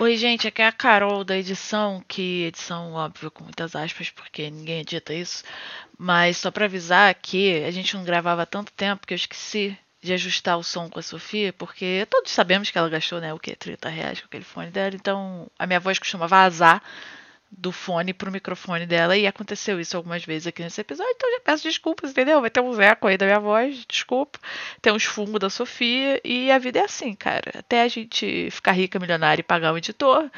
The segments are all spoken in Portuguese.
Oi, gente, aqui é a Carol da edição, que edição, óbvio, com muitas aspas, porque ninguém edita isso. Mas só pra avisar que a gente não gravava há tanto tempo que eu esqueci de ajustar o som com a Sofia, porque todos sabemos que ela gastou, né, o quê? 30 reais com aquele fone dela, então a minha voz costuma vazar do fone pro microfone dela e aconteceu isso algumas vezes aqui nesse episódio, então já peço desculpas, entendeu? Vai ter um eco aí da minha voz, desculpa. Tem uns fungos da Sofia e a vida é assim, cara. Até a gente ficar rica, milionária e pagar um editor,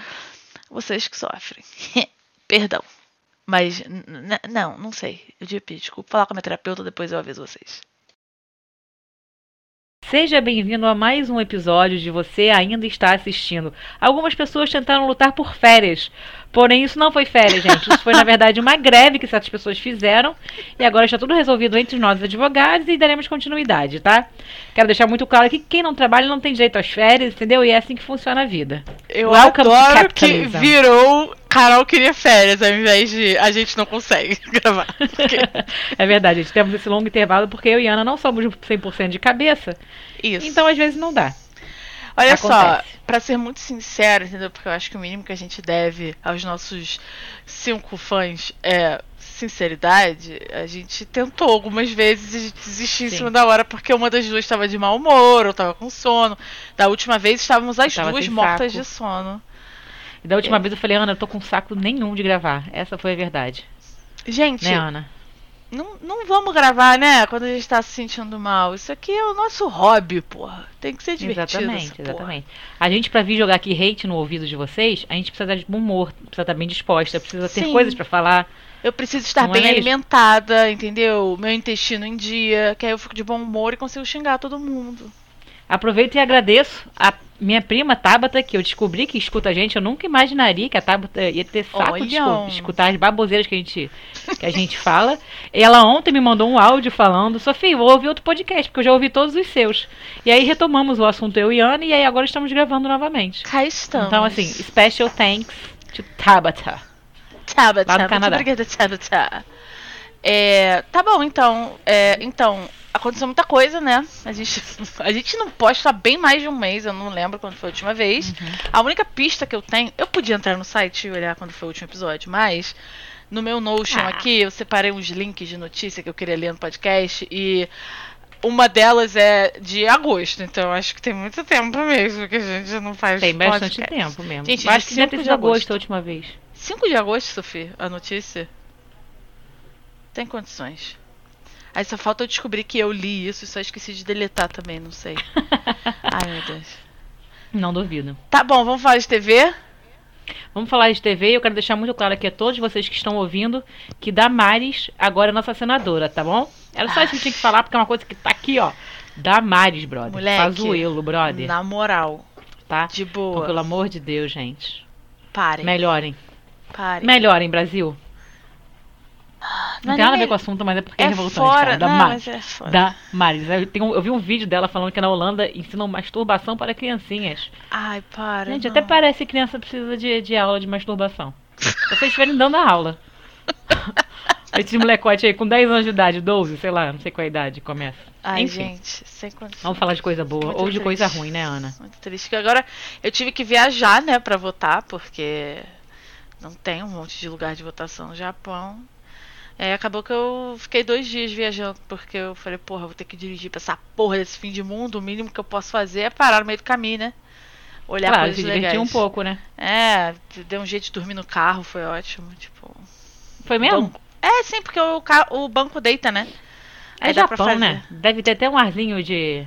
vocês que sofrem. Perdão. Mas não, não sei. Eu pedir desculpa. Falar com a minha terapeuta, depois eu aviso vocês. Seja bem-vindo a mais um episódio de Você Ainda Está Assistindo. Algumas pessoas tentaram lutar por férias, porém isso não foi férias, gente. Isso foi, na verdade, uma greve que certas pessoas fizeram e agora está tudo resolvido entre nós, advogados, e daremos continuidade, tá? Quero deixar muito claro que quem não trabalha não tem direito às férias, entendeu? E é assim que funciona a vida. Eu Welcome adoro que virou Carol queria férias, ao invés de a gente não consegue gravar. Porque... é verdade, gente. Temos esse longo intervalo porque eu e Ana não somos 100% de cabeça. Isso. Então, às vezes, não dá. Olha Acontece. só, para ser muito sincero, entendeu? Porque eu acho que o mínimo que a gente deve aos nossos cinco fãs é sinceridade. A gente tentou algumas vezes e a gente desistiu em cima da hora porque uma das duas estava de mau humor ou estava com sono. Da última vez estávamos as duas mortas saco. de sono. E da última é. vez eu falei, Ana, eu tô com saco nenhum de gravar. Essa foi a verdade. Gente. Né, Ana? Não, não vamos gravar, né? Quando a gente tá se sentindo mal. Isso aqui é o nosso hobby, porra. Tem que ser divertido. Exatamente, exatamente. A gente, pra vir jogar aqui hate no ouvido de vocês, a gente precisa de bom humor, precisa estar bem disposta, precisa ter Sim. coisas para falar. Eu preciso estar não bem é alimentada, entendeu? Meu intestino em dia, que aí eu fico de bom humor e consigo xingar todo mundo. Aproveito e agradeço a minha prima Tabata, que eu descobri que escuta a gente. Eu nunca imaginaria que a Tabata ia ter saco de escutar as baboseiras que a gente, que a gente fala. Ela ontem me mandou um áudio falando: Sofia, vou ouvir outro podcast, porque eu já ouvi todos os seus. E aí retomamos o assunto eu e Ana, e aí agora estamos gravando novamente. Cá estamos. Então, assim, special thanks to Tabata. Tabata, lá do Canadá. obrigada, Tabata. É, tá bom, então. É, então, aconteceu muita coisa, né? A gente, a gente não posta bem mais de um mês, eu não lembro quando foi a última vez. Uhum. A única pista que eu tenho. Eu podia entrar no site e olhar quando foi o último episódio, mas no meu Notion ah. aqui eu separei uns links de notícia que eu queria ler no podcast e. Uma delas é de agosto, então acho que tem muito tempo mesmo que a gente não faz Tem bastante podcast. tempo mesmo. Gente, acho que deve ter sido agosto a última vez. 5 de agosto, Sofia, a notícia? Tem condições. Aí só falta eu descobrir que eu li isso e só esqueci de deletar também, não sei. Ai, meu Deus. Não duvido. Tá bom, vamos falar de TV? Vamos falar de TV. Eu quero deixar muito claro aqui a todos vocês que estão ouvindo que Damares agora é nossa senadora, tá bom? Era só isso que eu tinha que falar, porque é uma coisa que tá aqui, ó. Damares, brother. Moleque, Pazuelo, brother. Na moral. Tá? De boa. Então, pelo amor de Deus, gente. Parem. Melhorem. Parem. Melhorem, Brasil. Não, tem nada a ver com o assunto, mas é porque é, é revoltante, fora, cara. Da não, Maris. É fora. Da Maris. Eu, tenho, eu vi um vídeo dela falando que na Holanda ensinam masturbação para criancinhas. Ai, para. Gente, não. até parece que criança precisa de, de aula de masturbação. Vocês estiverem dando a aula. Esse molecote aí com 10 anos de idade, 12, sei lá, não sei qual a idade começa. Ai, Enfim, gente, sem condição. Vamos falar de coisa boa Muito ou de coisa ruim, né, Ana? Muito triste. Agora eu tive que viajar, né, pra votar, porque não tem um monte de lugar de votação no Japão. É, acabou que eu fiquei dois dias viajando, porque eu falei, porra, vou ter que dirigir pra essa porra desse fim de mundo. O mínimo que eu posso fazer é parar no meio do caminho, né? Olhar claro, coisas se legais. um pouco, né? É, deu um jeito de dormir no carro, foi ótimo. Tipo. Foi mesmo? Banco... É, sim, porque o, o banco deita, né? É Aí Japão, né? Deve ter até um arzinho de.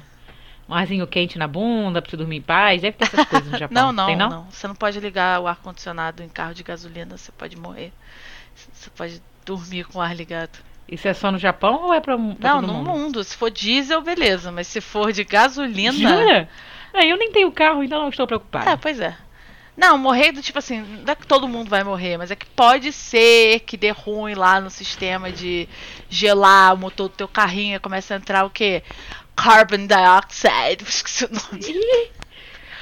Um arzinho quente na bunda pra você dormir em paz. Deve ter essas coisas no Japão. não, não, Tem, não, não. Você não pode ligar o ar-condicionado em carro de gasolina, você pode morrer. Você pode dormir com o ar ligado. Isso é só no Japão ou é pra, pra Não, no mundo? mundo? Se for diesel, beleza. Mas se for de gasolina. Jura? É, eu nem tenho carro, então não estou preocupada. É, pois é. Não, morrer do tipo assim, não é que todo mundo vai morrer, mas é que pode ser que dê ruim lá no sistema de gelar o motor do teu carrinho e começa a entrar o quê? Carbon dioxide.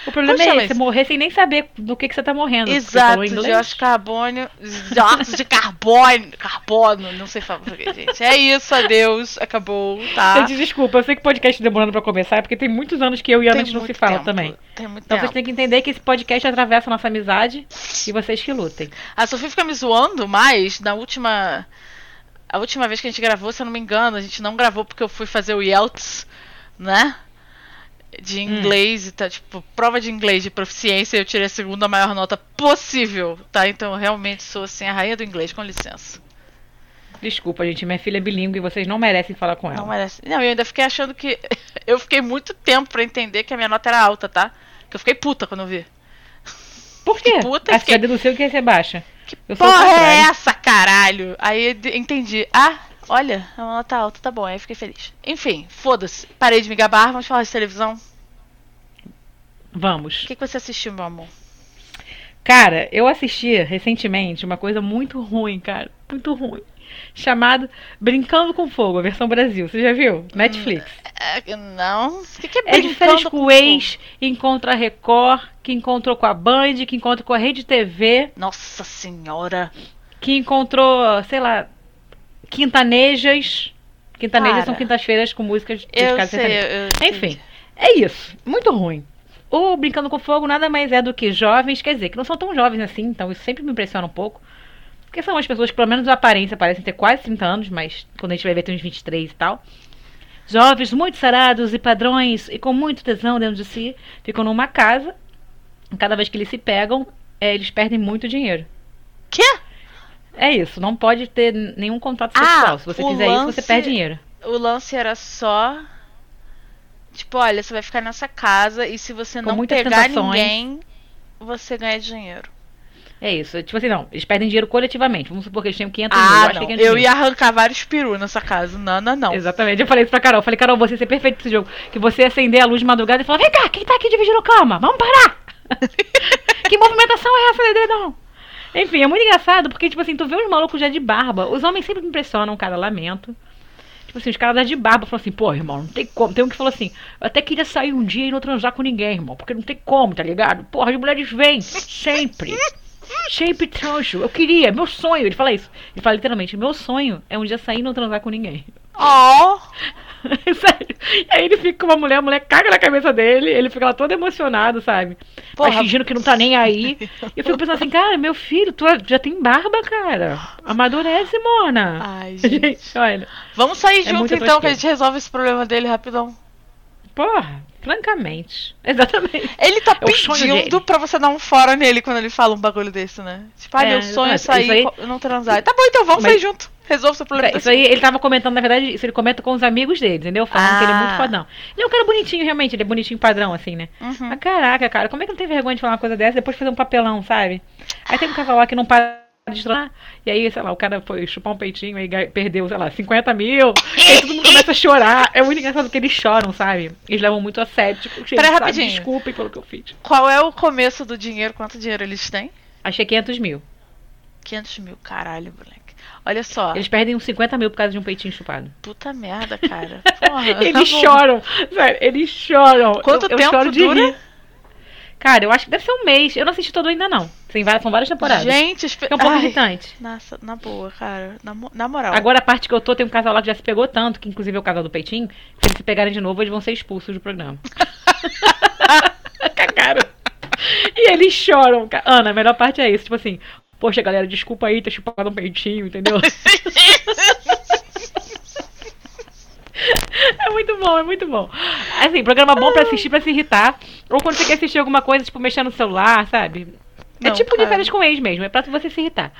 O problema Como é esse, você isso? morrer sem nem saber do que, que você tá morrendo. Exato, dióxido de carbono, dióxido de carbono, carbono, não sei falar português, gente. É isso, adeus, acabou, tá? Gente, desculpa, eu sei que o podcast demorando pra começar, é porque tem muitos anos que eu e a gente não se fala tempo, também. Tem muito Então tempo. vocês têm que entender que esse podcast atravessa a nossa amizade e vocês que lutem. A Sofia fica me zoando, mas na última. A última vez que a gente gravou, se eu não me engano, a gente não gravou porque eu fui fazer o IELTS, né? De inglês e tá, tipo, prova de inglês de proficiência eu tirei a segunda maior nota possível, tá? Então eu realmente sou assim a rainha do inglês, com licença. Desculpa, gente, minha filha é bilíngue e vocês não merecem falar com ela. Não merece. Não, eu ainda fiquei achando que. eu fiquei muito tempo pra entender que a minha nota era alta, tá? Que eu fiquei puta quando eu vi. Por quê? puta, a fiquei- do seu que ia ser baixa. eu sou o Porra é essa, caralho? Aí eu entendi. Ah, olha, a nota alta, tá bom, aí eu fiquei feliz. Enfim, foda-se. Parei de me gabar, vamos falar de televisão. Vamos. O que, que você assistiu, meu amor? Cara, eu assisti recentemente uma coisa muito ruim, cara. Muito ruim. Chamado Brincando com Fogo, a versão Brasil. Você já viu? Netflix. É, não. O que, que é É de férias brincando com o ex, encontra a Record, que encontrou com a Band, que encontra com a Rede TV, Nossa senhora. que encontrou, sei lá, quintanejas. Quintanejas Cara, são quintas-feiras com músicas Eu dedicadas a sei. Eu, eu Enfim, é isso. Muito ruim. O Brincando com Fogo nada mais é do que jovens, quer dizer, que não são tão jovens assim, então isso sempre me impressiona um pouco. Porque são as pessoas que, pelo menos a aparência, parecem ter quase 30 anos, mas quando a gente vai ver tem uns 23 e tal. Jovens muito sarados e padrões e com muito tesão dentro de si, ficam numa casa. Cada vez que eles se pegam, é, eles perdem muito dinheiro. Quê? É isso, não pode ter nenhum contato Ah, sexual. Se você fizer isso, lance- você perde dinheiro. O lance era só. Tipo, olha, você vai ficar nessa casa e se você Com não pegar tentações. ninguém, você ganha dinheiro. É isso. Tipo assim, não, eles perdem dinheiro coletivamente. Vamos supor que eles tenham 500 mil. Ah, eu acho que não. é 500 Eu mil. ia arrancar vários perus nessa casa. Não, não, não. Exatamente. Eu falei isso pra Carol. Eu falei, Carol, você ia ser perfeito pra esse jogo. Que você ia acender a luz de madrugada e falar, vem cá, quem tá aqui dividindo cama? Vamos parar! que movimentação é essa, dedão? Enfim, é muito engraçado porque, tipo assim, tu vê os malucos já de barba. Os homens sempre me impressionam, cara, lamento. Tipo assim, os caras já de barba falam assim, pô, irmão, não tem como. Tem um que falou assim, eu até queria sair um dia e não transar com ninguém, irmão, porque não tem como, tá ligado? Porra, as mulheres vêm, sempre. Sempre transo. Eu queria, meu sonho. Ele fala isso. Ele fala literalmente, meu sonho é um dia sair e não transar com ninguém. Oh! Sério. E aí ele fica com uma mulher, a mulher caga na cabeça dele, ele fica lá todo emocionado, sabe? Mas Porra. fingindo que não tá nem aí. E eu fico pensando assim, cara, meu filho, tu já tem barba, cara. Amadurece, Mona. Ai, gente. olha. Vamos sair É então, que a gente resolve esse problema dele rapidão. Porra, francamente. Exatamente. Ele tá É pedindo pra você dar um fora nele quando ele fala um bagulho desse, né? Tipo, ah, É, meu sonho é sair e não transar. Tá bom, então vamos Mas- sair junto. Resolve seu problema. Isso aí, ele tava comentando, na verdade, isso ele comenta com os amigos dele, entendeu? Falando que ele é muito Ah. fodão. Ele é um cara bonitinho, realmente, ele é bonitinho padrão, assim, né? Uhum. Mas caraca, cara, como é que não tem vergonha de falar uma coisa dessa depois fazer um papelão, sabe? Aí tem um casal lá que não para de estudar, e aí, sei lá, o cara foi chupar um peitinho e perdeu, sei lá, 50 mil, e aí todo mundo começa a chorar. É muito engraçado porque eles choram, sabe? Eles levam muito a sério, tipo, Pera, rapidinho. desculpem pelo que eu fiz. Qual é o começo do dinheiro? Quanto dinheiro eles têm? Achei 500 mil. 500 mil, caralho, moleque. Olha só. Eles perdem uns 50 mil por causa de um peitinho chupado. Puta merda, cara. Porra, tá Eles bom. choram, sério, eles choram. Quanto eu, eu tempo de dura? rir. Cara, eu acho que deve ser um mês. Eu não assisti todo ainda, não. Tem várias, são várias temporadas. Gente, espe... é um pouco Ai, irritante. Nossa, na boa, cara. Na, na moral. Agora a parte que eu tô, tem um casal lá que já se pegou tanto, que inclusive é o casal do peitinho, que se eles se pegarem de novo, eles vão ser expulsos do programa. Cagaram. E eles choram. Ana, a melhor parte é isso. Tipo assim, poxa, galera, desculpa aí ter chupado um peitinho, entendeu? É muito bom, é muito bom. Assim, programa bom pra assistir, pra se irritar. Ou quando você quer assistir alguma coisa, tipo, mexendo no celular, sabe? É Não, tipo de cara. férias com ex mesmo, é pra você se irritar.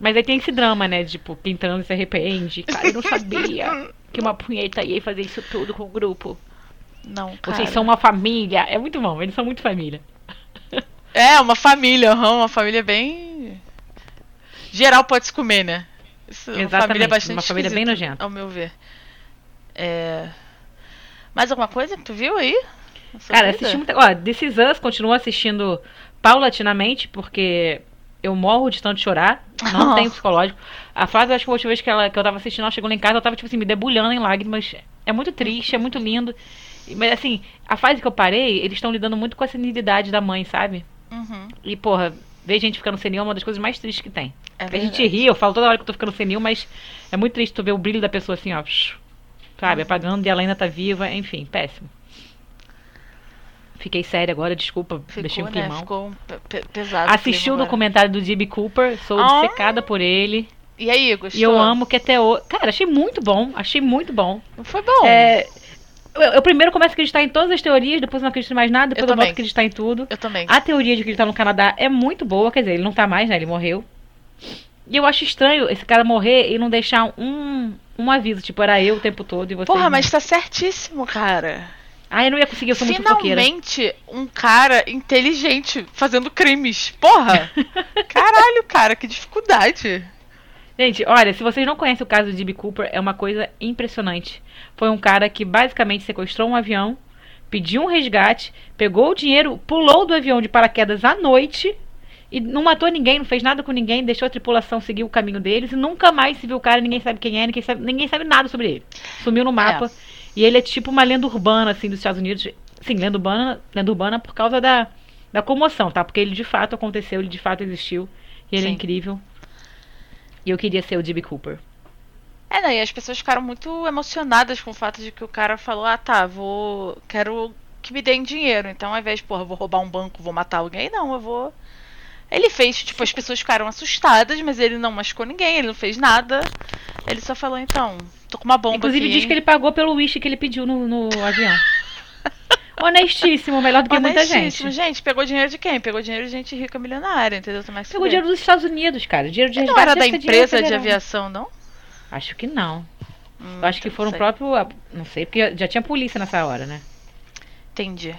Mas aí tem esse drama, né? de, Tipo, transa se arrepende. Cara, eu não sabia que uma punheta ia fazer isso tudo com o grupo. Não, cara. Vocês são uma família. É muito bom, eles são muito família. É, uma família, uma família bem. Geral pode se comer, né? Isso, Uma Exatamente, família bastante uma família bem nojenta. Ao meu ver. É. Mais alguma coisa que tu viu aí? Cara, assisti muita. Ó, This Is Us continuo assistindo paulatinamente, porque eu morro de tanto chorar. Não Oh. tenho psicológico. A Flávia, acho que a última vez que, ela, que eu tava assistindo, ela chegou lá em casa, eu tava, tipo assim, me debulhando em lágrimas. É muito triste, é muito lindo. Mas assim, a fase que eu parei, eles estão lidando muito com a senilidade da mãe, sabe? Uhum. E, porra, ver gente ficando senil é uma das coisas mais tristes que tem. É a gente ri, eu falo toda hora que eu tô ficando senil, mas é muito triste tu ver o brilho da pessoa assim, ó. Sabe, apagando e ela ainda tá viva, enfim, péssimo. Fiquei séria agora, desculpa, deixei Ficou, um né? climão. Ficou pe- pe- pesado. Assisti o documentário do Jimmy Cooper, sou Ah. obcecada por ele. E aí, gostou? E eu amo que até hoje. Cara, achei muito bom, achei muito bom. Foi bom. É, eu, eu primeiro começo a acreditar em todas as teorias, depois não acredito em mais nada, depois eu, volto também. a acreditar em tudo. Eu também. A teoria de que ele tá no Canadá é muito boa, quer dizer, ele não tá mais, né? Ele morreu. E eu acho estranho esse cara morrer e não deixar um, um aviso, tipo, era eu o tempo todo e você. Porra, mas tá certíssimo, cara. Ah, eu não ia conseguir, eu sou muito fofoqueira. Finalmente, um cara inteligente fazendo crimes. Porra! Caralho, cara, que dificuldade. Gente, olha, se vocês não conhecem o caso de Jimmy Cooper, é uma coisa impressionante. Foi um cara que basicamente sequestrou um avião, pediu um resgate, pegou o dinheiro, pulou do avião de paraquedas à noite e não matou ninguém, não fez nada com ninguém, deixou a tripulação seguir o caminho deles e nunca mais se viu o cara, ninguém sabe quem é, ninguém sabe, ninguém sabe nada sobre ele. Sumiu no mapa. E ele é tipo uma lenda urbana, assim, dos Estados Unidos. Sim, lenda urbana, lenda urbana por causa da, da comoção, tá? Porque ele de fato aconteceu, ele de fato existiu. E ele é Sim. incrível. E eu queria ser o Jimmy Cooper. É, né? E as pessoas ficaram muito emocionadas com o fato de que o cara falou: ah, tá, vou. Quero que me deem dinheiro. Então, ao invés de, porra, vou roubar um banco, vou matar alguém, não, eu vou. Ele fez, tipo, as pessoas ficaram assustadas, mas ele não machucou ninguém, ele não fez nada. Ele só falou, então, tô com uma bomba Inclusive aqui. diz que ele pagou pelo wish que ele pediu no, no avião. Honestíssimo, melhor do que muita gente. Honestíssimo. gente, pegou dinheiro de quem? Pegou dinheiro de gente rica milionária, entendeu? Tem mais que Pegou dinheiro dos Estados Unidos, cara. Dinheiro de Não resgate era da empresa de aviação, não? Acho que não. Hum, Eu acho que então foram próprio. Não sei, porque já tinha polícia nessa hora, né? Entendi.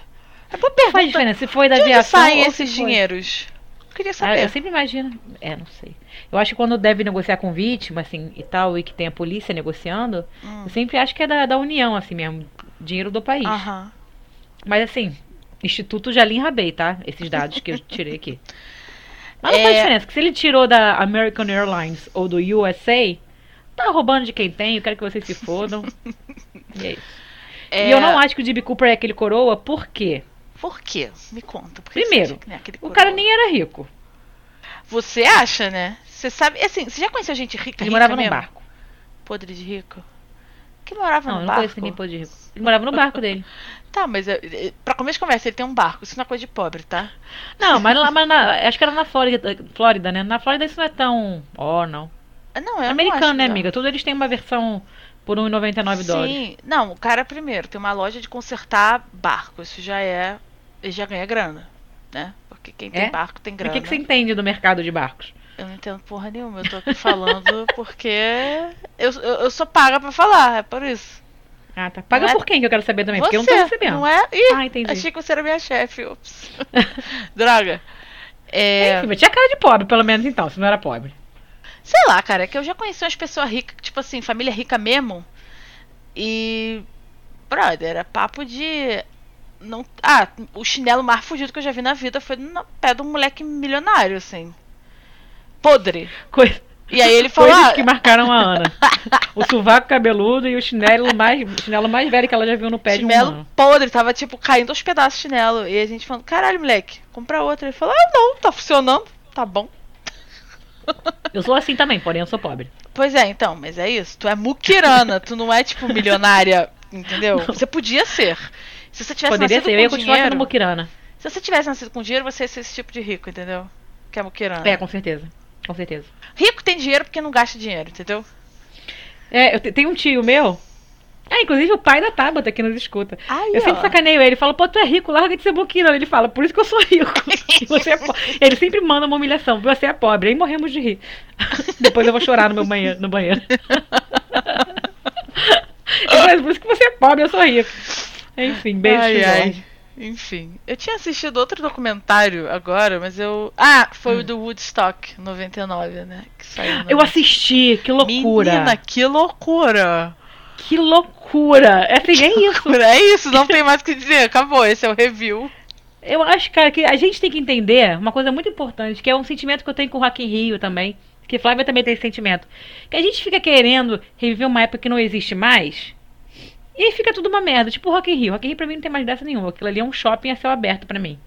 É boa Não faz diferença se foi da De onde saem esses dinheiros? Eu queria Ah, saber. eu sempre imagino. É, não sei. Eu acho que quando deve negociar com vítima, assim, e tal, e que tem a polícia negociando, Hum. eu sempre acho que é da, da União, assim mesmo. Dinheiro do país. Aham. Mas assim, Instituto Jalim Rabei, tá? Esses dados que eu tirei aqui. Mas não É. faz diferença, que se ele tirou da American Airlines ou do USA, tá roubando de quem tem, eu quero que vocês se fodam. e é isso. É, E eu não acho que o Jimmy Cooper é aquele coroa, por quê? Por quê? Me conta. Primeiro, aquele O cara nem era rico. Você acha, né? Você sabe, assim, você já conheceu gente rica, Ele rica morava num mesmo? barco. Podre de rico? Que morava Não, no não barco? conheço ninguém podre de rico. Ele morava no barco dele. Tá, mas é, é, pra começo de conversa, ele tem um barco. Isso não é coisa de pobre, tá? Não, mas, lá, mas na- acho que era na Flórida, Flórida, né? Na Flórida isso não é tão. Ó, não. Ah, Não, eu Americano, né, não. amiga? Tudo eles têm uma versão por 1,99 dólares. Sim. Não, o cara, primeiro, tem uma loja de consertar barco. Isso já é... Ele já ganha grana, né? Porque quem tem É? barco tem grana. O que, que você entende do mercado de barcos? Eu não entendo porra nenhuma. Eu tô aqui falando porque eu, eu, eu sou paga pra falar, é por isso. Ah, tá. Paga Não é- por quem que eu quero saber também? Porque eu não Você, tô recebendo. Não é? Ih, Ah, entendi. achei que você era minha chefe. Ups. Droga. É, Enfim, mas tinha cara de pobre, pelo menos então, se não era pobre. Sei lá, cara, é que eu já conheci umas pessoas ricas, tipo assim, família rica mesmo. E. Brother, é papo de. Não, ah, o chinelo mais fugido que eu já vi na vida foi no pé de um moleque milionário, assim. Podre. Coisa, E aí ele falou. coisas ah, que marcaram a Ana. o sovaco cabeludo e o chinelo mais, o chinelo mais velho que ela já viu no pé de um chinelo podre, tava tipo caindo aos pedaços de chinelo. E a gente falando, caralho, moleque, compra outro. Ele falou, ah, não, tá funcionando, tá bom. Eu sou assim também, porém eu sou pobre. Pois é, então, mas é isso. Tu é muquirana, tu não é tipo milionária, entendeu? Você podia ser. Se você tivesse Poderia nascido ser, eu ia com continuar sendo dinheiro, muquirana. se você tivesse nascido com dinheiro, você ia ser esse tipo de rico, entendeu? Que é muquirana. É, com certeza. Com certeza. Rico tem dinheiro porque não gasta dinheiro, entendeu? É, eu te- tenho um tio meu. É, inclusive o pai da Tabata que nos escuta. Eu sempre ó. sacaneio ele, falo, pô, tu é rico, larga de ser boquina. Ele fala, por isso que eu sou rico. Você é po-" Ele sempre manda uma humilhação, você é pobre, aí morremos de rir. Depois eu vou chorar no meu banheiro. No banheiro. Fala, por isso que você é pobre, eu sou rico. Enfim, beijo, ai, ai. Enfim, eu tinha assistido outro documentário agora, mas eu. Ah, foi o do Woodstock 99, né? Que saiu no... Hum. Eu assisti, que loucura. Menina, que loucura! Que loucura. É assim, é isso. É isso, não tem mais o que dizer. Acabou, esse é o review. Eu acho, cara, que a gente tem que entender uma coisa muito importante, que é um sentimento que eu tenho com o Rock in Rio também, que Flávia também tem esse sentimento. Que a gente fica querendo reviver uma época que não existe mais. E aí fica tudo uma merda, tipo o Rock in Rio. Rock in Rio pra mim não tem mais dessa nenhuma. Aquilo ali é um shopping a céu aberto pra mim.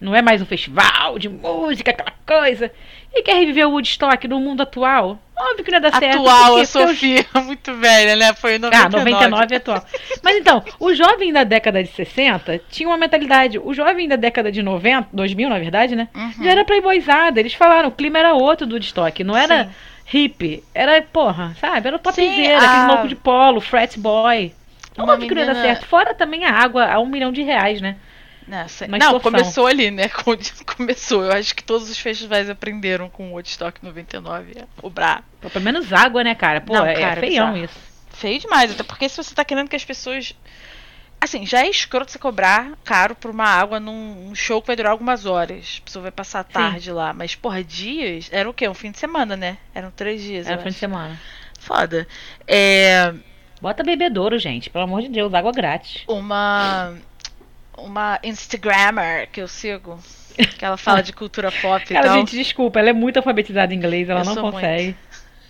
Não é mais um festival de música, aquela coisa. E quer reviver o Woodstock no mundo atual? Óbvio que não ia dar certo. Atual, a Porque os- Sofia, muito velha, né? Foi em 99. Ah, 99 é atual. Mas então, o jovem da década de 60 tinha uma mentalidade. O jovem da década de 90, 2000 na verdade, né? Uhum. Já era playboyzada. Eles falaram, o clima era outro do Woodstock. Não era Sim. hippie. Era, porra, sabe? Era o topzera, Sim, aquele a- louco de polo, frat boy. Uma Óbvio que não ia dar menina- certo. Fora também a água a um milhão de reais, né? Nessa. Uma Não, extorsão. começou ali, né? Começou. Eu acho que todos os festivais aprenderam com o Woodstock 99 a cobrar. Pô, pelo menos água, né, cara? Pô, Não, é, cara, é feião bizarro. isso. Feio demais, até porque se você tá querendo que as pessoas. Assim, já é escroto você cobrar caro por uma água num um show que vai durar algumas horas. A pessoa vai passar a tarde lá. Mas, porra, dias. Era o quê? Um fim de semana, né? Eram três dias. Era eu fim de semana. Foda. É. Bota bebedouro, gente. Pelo amor de Deus, água grátis. Uma. Uma Instagrammer que eu sigo. Que ela fala de cultura pop e Cara, tal. gente, desculpa, ela é muito alfabetizada em inglês, ela Eu não consegue.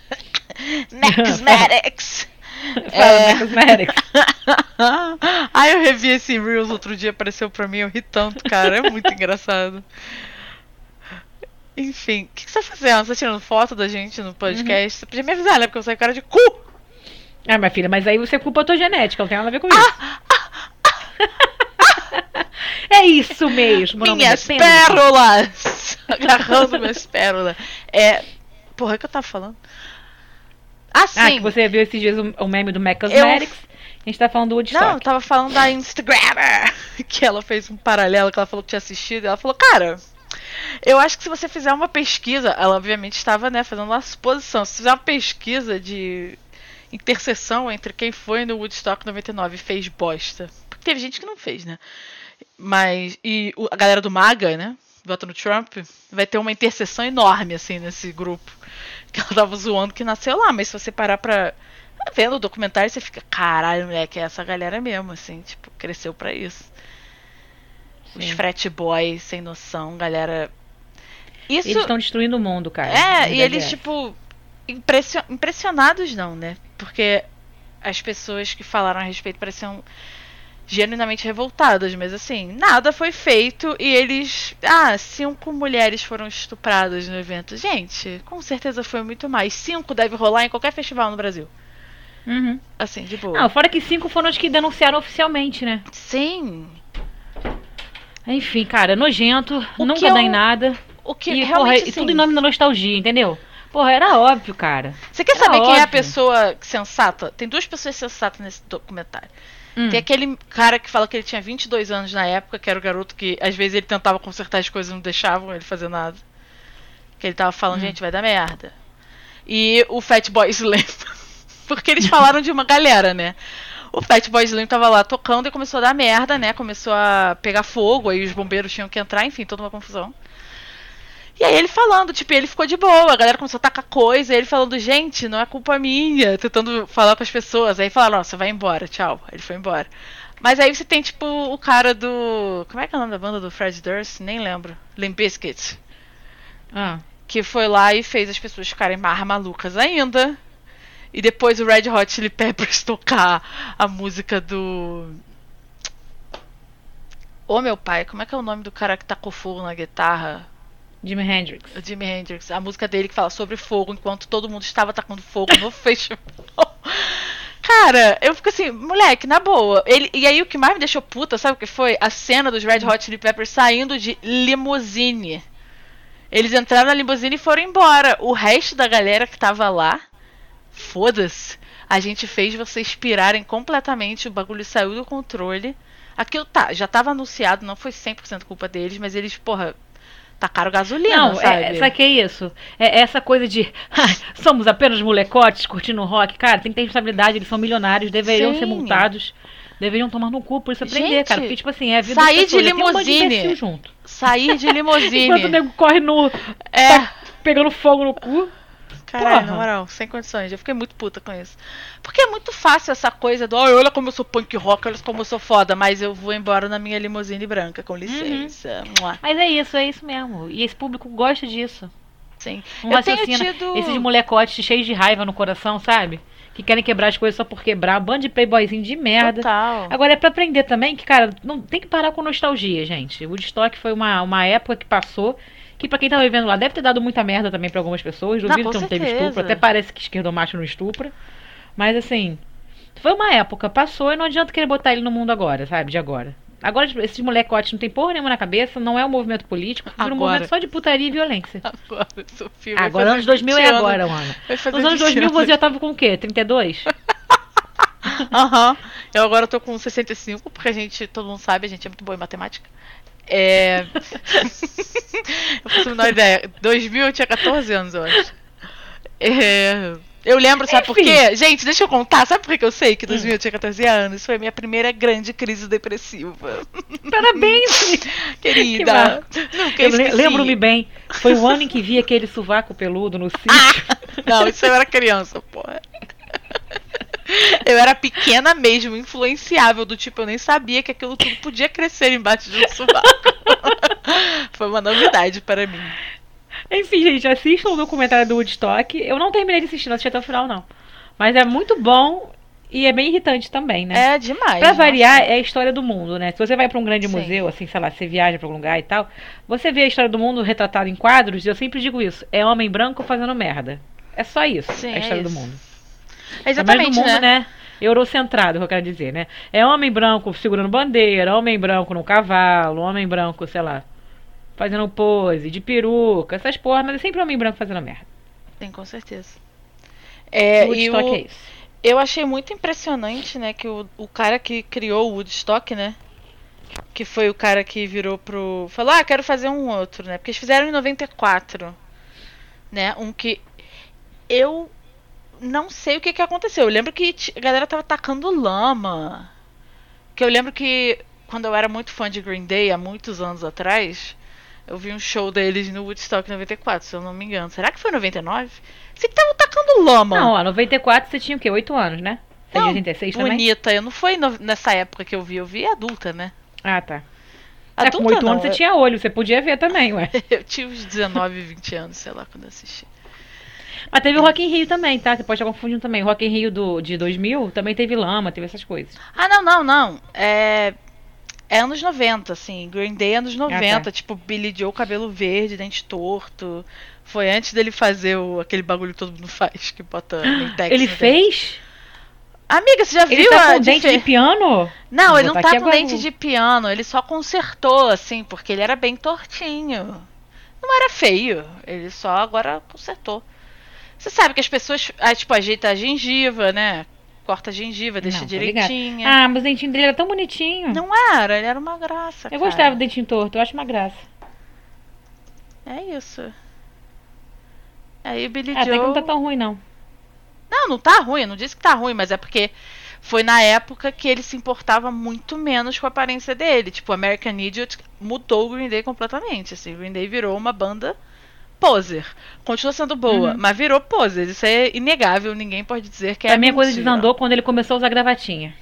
Nexmatics! Fala, É. Cosmetics. Ai, eu revi esse Reels outro dia, apareceu pra mim, eu ri tanto, cara. É muito engraçado. Enfim, o que, que você tá fazendo? Você tá tirando foto da gente no podcast? Você podia me avisar, né? Porque eu saio cara de cu! Ah, minha filha, mas aí você culpa a tua genética, não tem nada a ver com isso. é isso mesmo, me Minhas arrependo. pérolas! Agarrando minhas pérolas. É. Porra, o que eu tava falando? Ah, sim! Ah, que você viu esses dias o, meme do Mac Cosmetics. A gente tá falando do Woodstock. Não, eu tava falando da Instagrammer, que ela fez um paralelo, que ela falou que tinha assistido, e ela falou, cara, eu acho que se você fizer uma pesquisa, ela obviamente estava, né, fazendo uma suposição, se fizer uma pesquisa de interseção entre quem foi no Woodstock 99 e fez bosta, teve gente que não fez, né, mas, e a galera do MAGA, né, vota no Trump, vai ter uma interseção enorme, assim, nesse grupo, que ela tava zoando que nasceu lá, mas se você parar pra vendo o documentário, você fica, caralho, moleque, é essa galera mesmo, assim, tipo, cresceu pra isso. Os Sim. frat boys sem noção, galera. Isso Eles estão destruindo o mundo, cara. É, e eles, é. tipo, impressio- impressionados não, né? Porque as pessoas que falaram a respeito pareciam genuinamente revoltadas, mas assim, nada foi feito e eles. Ah, cinco mulheres foram estupradas no evento. Gente, com certeza foi muito mais. Cinco deve rolar em qualquer festival no Brasil. Uhum. Assim, de boa. Não, fora que cinco foram os que denunciaram oficialmente, né? Sim. Enfim, cara, nojento, O nunca que dá em nada. O que e, porra, realmente. e assim, tudo em nome da nostalgia, entendeu? Porra, era óbvio, cara. Você quer Era saber quem é a óbvio. pessoa sensata? Tem duas pessoas sensatas nesse documentário. Hum. Tem aquele cara que fala que ele tinha 22 anos na época, que era o garoto que às vezes ele tentava consertar as coisas e não deixavam ele fazer nada. Que ele tava falando, Hum. gente, vai dar merda. E o Fatboy Slim. Porque eles falaram de uma galera, né? O Fatboy Slim tava lá tocando e começou a dar merda, né? Começou a pegar fogo, aí os bombeiros tinham que entrar, enfim, toda uma confusão. E aí ele falando, tipo, ele ficou de boa, a galera começou a tacar coisa, ele falando, gente, não é culpa minha, tentando falar com as pessoas. Aí falaram, você vai embora, tchau. Ele foi embora. Mas aí você tem, tipo, o cara do. Como é que é o nome da banda do Fred Durst? Nem lembro. Limp Bizkit. Ah. Que foi lá e fez as pessoas ficarem mais malucas ainda. E depois o Red Hot Chili Peppers tocar a música do. Ô meu pai, como é que é o nome do cara que tacou fogo na guitarra? Jimi Hendrix. O Jimi Hendrix, a música dele que fala sobre fogo enquanto todo mundo estava tacando fogo no festival. Cara, eu fico assim, moleque, na boa. Ele, e aí o que mais me deixou puta, sabe o que foi? A cena dos Red Hot Chili Peppers saindo de limusine. Eles entraram na limusine e foram embora. O resto da galera que tava lá, foda-se. A gente fez vocês pirarem completamente, o bagulho saiu do controle. Aquilo tá, já tava anunciado, não foi 100% culpa deles, mas eles, porra, tacaram gasolina, Não, sabe? é, sabe que é isso? É essa coisa de "Ai, somos apenas molecotes curtindo rock. Cara, tem que ter responsabilidade, eles são milionários, deveriam Sim. ser multados. Deveriam tomar no cu por isso aprender, Gente, cara. Porque, tipo assim, é a vida sair de um limusine. imbecil junto. Sair de limusine. Enquanto o nego corre no. É. tá pegando fogo no cu. Caralho, Porra. na moral, sem condições. Eu fiquei muito puta com isso. Porque é muito fácil essa coisa do, "Ai, olha como eu sou punk rock, olha como eu sou foda, mas eu vou embora na minha limusine branca, com licença. Mua. Mas é isso, é isso mesmo. E esse público gosta disso. Sim. Um eu tenho raciocínio. tido. Esses molecotes cheios de raiva no coração, sabe? que querem quebrar as coisas só por quebrar. Bando de playboyzinho de merda. Total. Agora é pra aprender também que, cara, não tem que parar com nostalgia, gente. O Woodstock foi uma, uma época que passou. Que pra quem tá vivendo lá deve ter dado muita merda também pra algumas pessoas. Não, Duvido com que não teve estupro. Até parece que esquerdomacho não estupra. Mas assim, foi uma época, passou e não adianta querer botar ele no mundo agora, sabe? De agora. Agora esses molecotes não tem porra nenhuma na cabeça, não é um movimento político, vira um movimento só de putaria e violência. Agora, Sofia. Agora, anos 2000 é 20 anos. agora, Ana. Fazer Nos anos 20 2000 você já tava com o quê? 32? Aham. Eu agora tô com 65, porque a gente, todo mundo sabe, a gente é muito boa em matemática. É. eu faço a menor ideia. 2000 eu tinha 14 anos, eu acho. É... Eu lembro, sabe por Enfim. quê? Gente, deixa eu contar. Sabe por que que eu sei que 2000 eu tinha 14 anos? Foi a minha primeira grande crise depressiva. Parabéns! Querida. Esqueci. lembro-me bem. Foi o ano em que vi aquele sovaco peludo no sítio. Não, isso eu era criança, porra. Eu era pequena mesmo, influenciável, do tipo, eu nem sabia que aquilo tudo podia crescer embaixo de um sovaco. Foi uma novidade para mim. Enfim, gente, assistam o documentário do Woodstock. Eu não terminei de assistir, não assisti até o final, não. Mas é muito bom e é bem irritante também, né? É demais. Pra nossa. variar, é a história do mundo, né? Se você vai pra um grande Sim. museu, assim, sei lá, você viaja pra algum lugar e tal, você vê a história do mundo retratada em quadros, e eu sempre digo isso: é homem branco fazendo merda. É só isso, Sim, a é história do isso. mundo. É É Exatamente, do mundo, né? né? Eurocentrado, que eu quero dizer, né? É homem branco segurando bandeira, homem branco no cavalo, homem branco, sei lá, fazendo pose, de peruca, essas porra, mas é sempre homem branco fazendo merda. Sim, com certeza. É, o e Woodstock o- é isso. eu achei muito impressionante, né, que o, o cara que criou o Woodstock, né, que foi o cara que virou pro... Falou, ah, quero fazer um outro, né, porque eles fizeram em 94, né, um que eu não sei o que que aconteceu. Eu lembro que a galera tava tacando lama, que eu lembro que quando eu era muito fã de Green Day, há muitos anos atrás, eu vi um show deles no Woodstock 94, se eu não me engano. Será que foi 99? Sei que estavam tacando lama. Não, ó, 94 você tinha o quê? 8 anos, né? Você é de Não, 86 também? bonita. Eu não foi no- nessa época que eu vi, eu vi adulta, né? Ah, tá. É, Adulta com 8 não, anos você eu- tinha olho, você podia ver também, ué. Eu tinha uns 19, 20 anos, sei lá, quando eu assisti. Mas teve o Rock in Rio também, tá? Você pode estar confundindo também. O Rock in Rio do, de 2000 também teve lama, teve essas coisas. Ah, não, não, não. É. É anos 90, assim. Green Day é anos 90. tá. Tipo, Billy Joe, cabelo verde, dente torto. Foi antes dele fazer o, aquele bagulho que todo mundo faz, que bota Mentex Ele fez? Amiga, você já Ele viu tá a com dente de piano? Não, Vou ele não tá com agora dente de piano, ele só consertou, assim, porque ele era bem tortinho. Não era feio, ele só agora consertou. Você sabe que as pessoas, ah, tipo, ajeita a gengiva, né? Corta a gengiva, deixa Não, ligada. direitinha. Ah, mas o dentinho dele era tão bonitinho. Não era, ele era uma graça. eu cara. gostava do dentinho torto, eu acho uma graça. É isso. Aí o Billy Ah, até Joe. que não tá tão ruim, não. Não, não tá ruim, eu não disse que tá ruim, mas é porque foi na época que ele se importava muito menos com a aparência dele. Tipo, American Idiot mudou o Green Day completamente. Assim, o Green Day virou uma banda poser. Continua sendo boa, Uhum. mas virou poser. Isso é inegável, ninguém pode dizer que é a minha coisa desandou quando ele começou a usar gravatinha.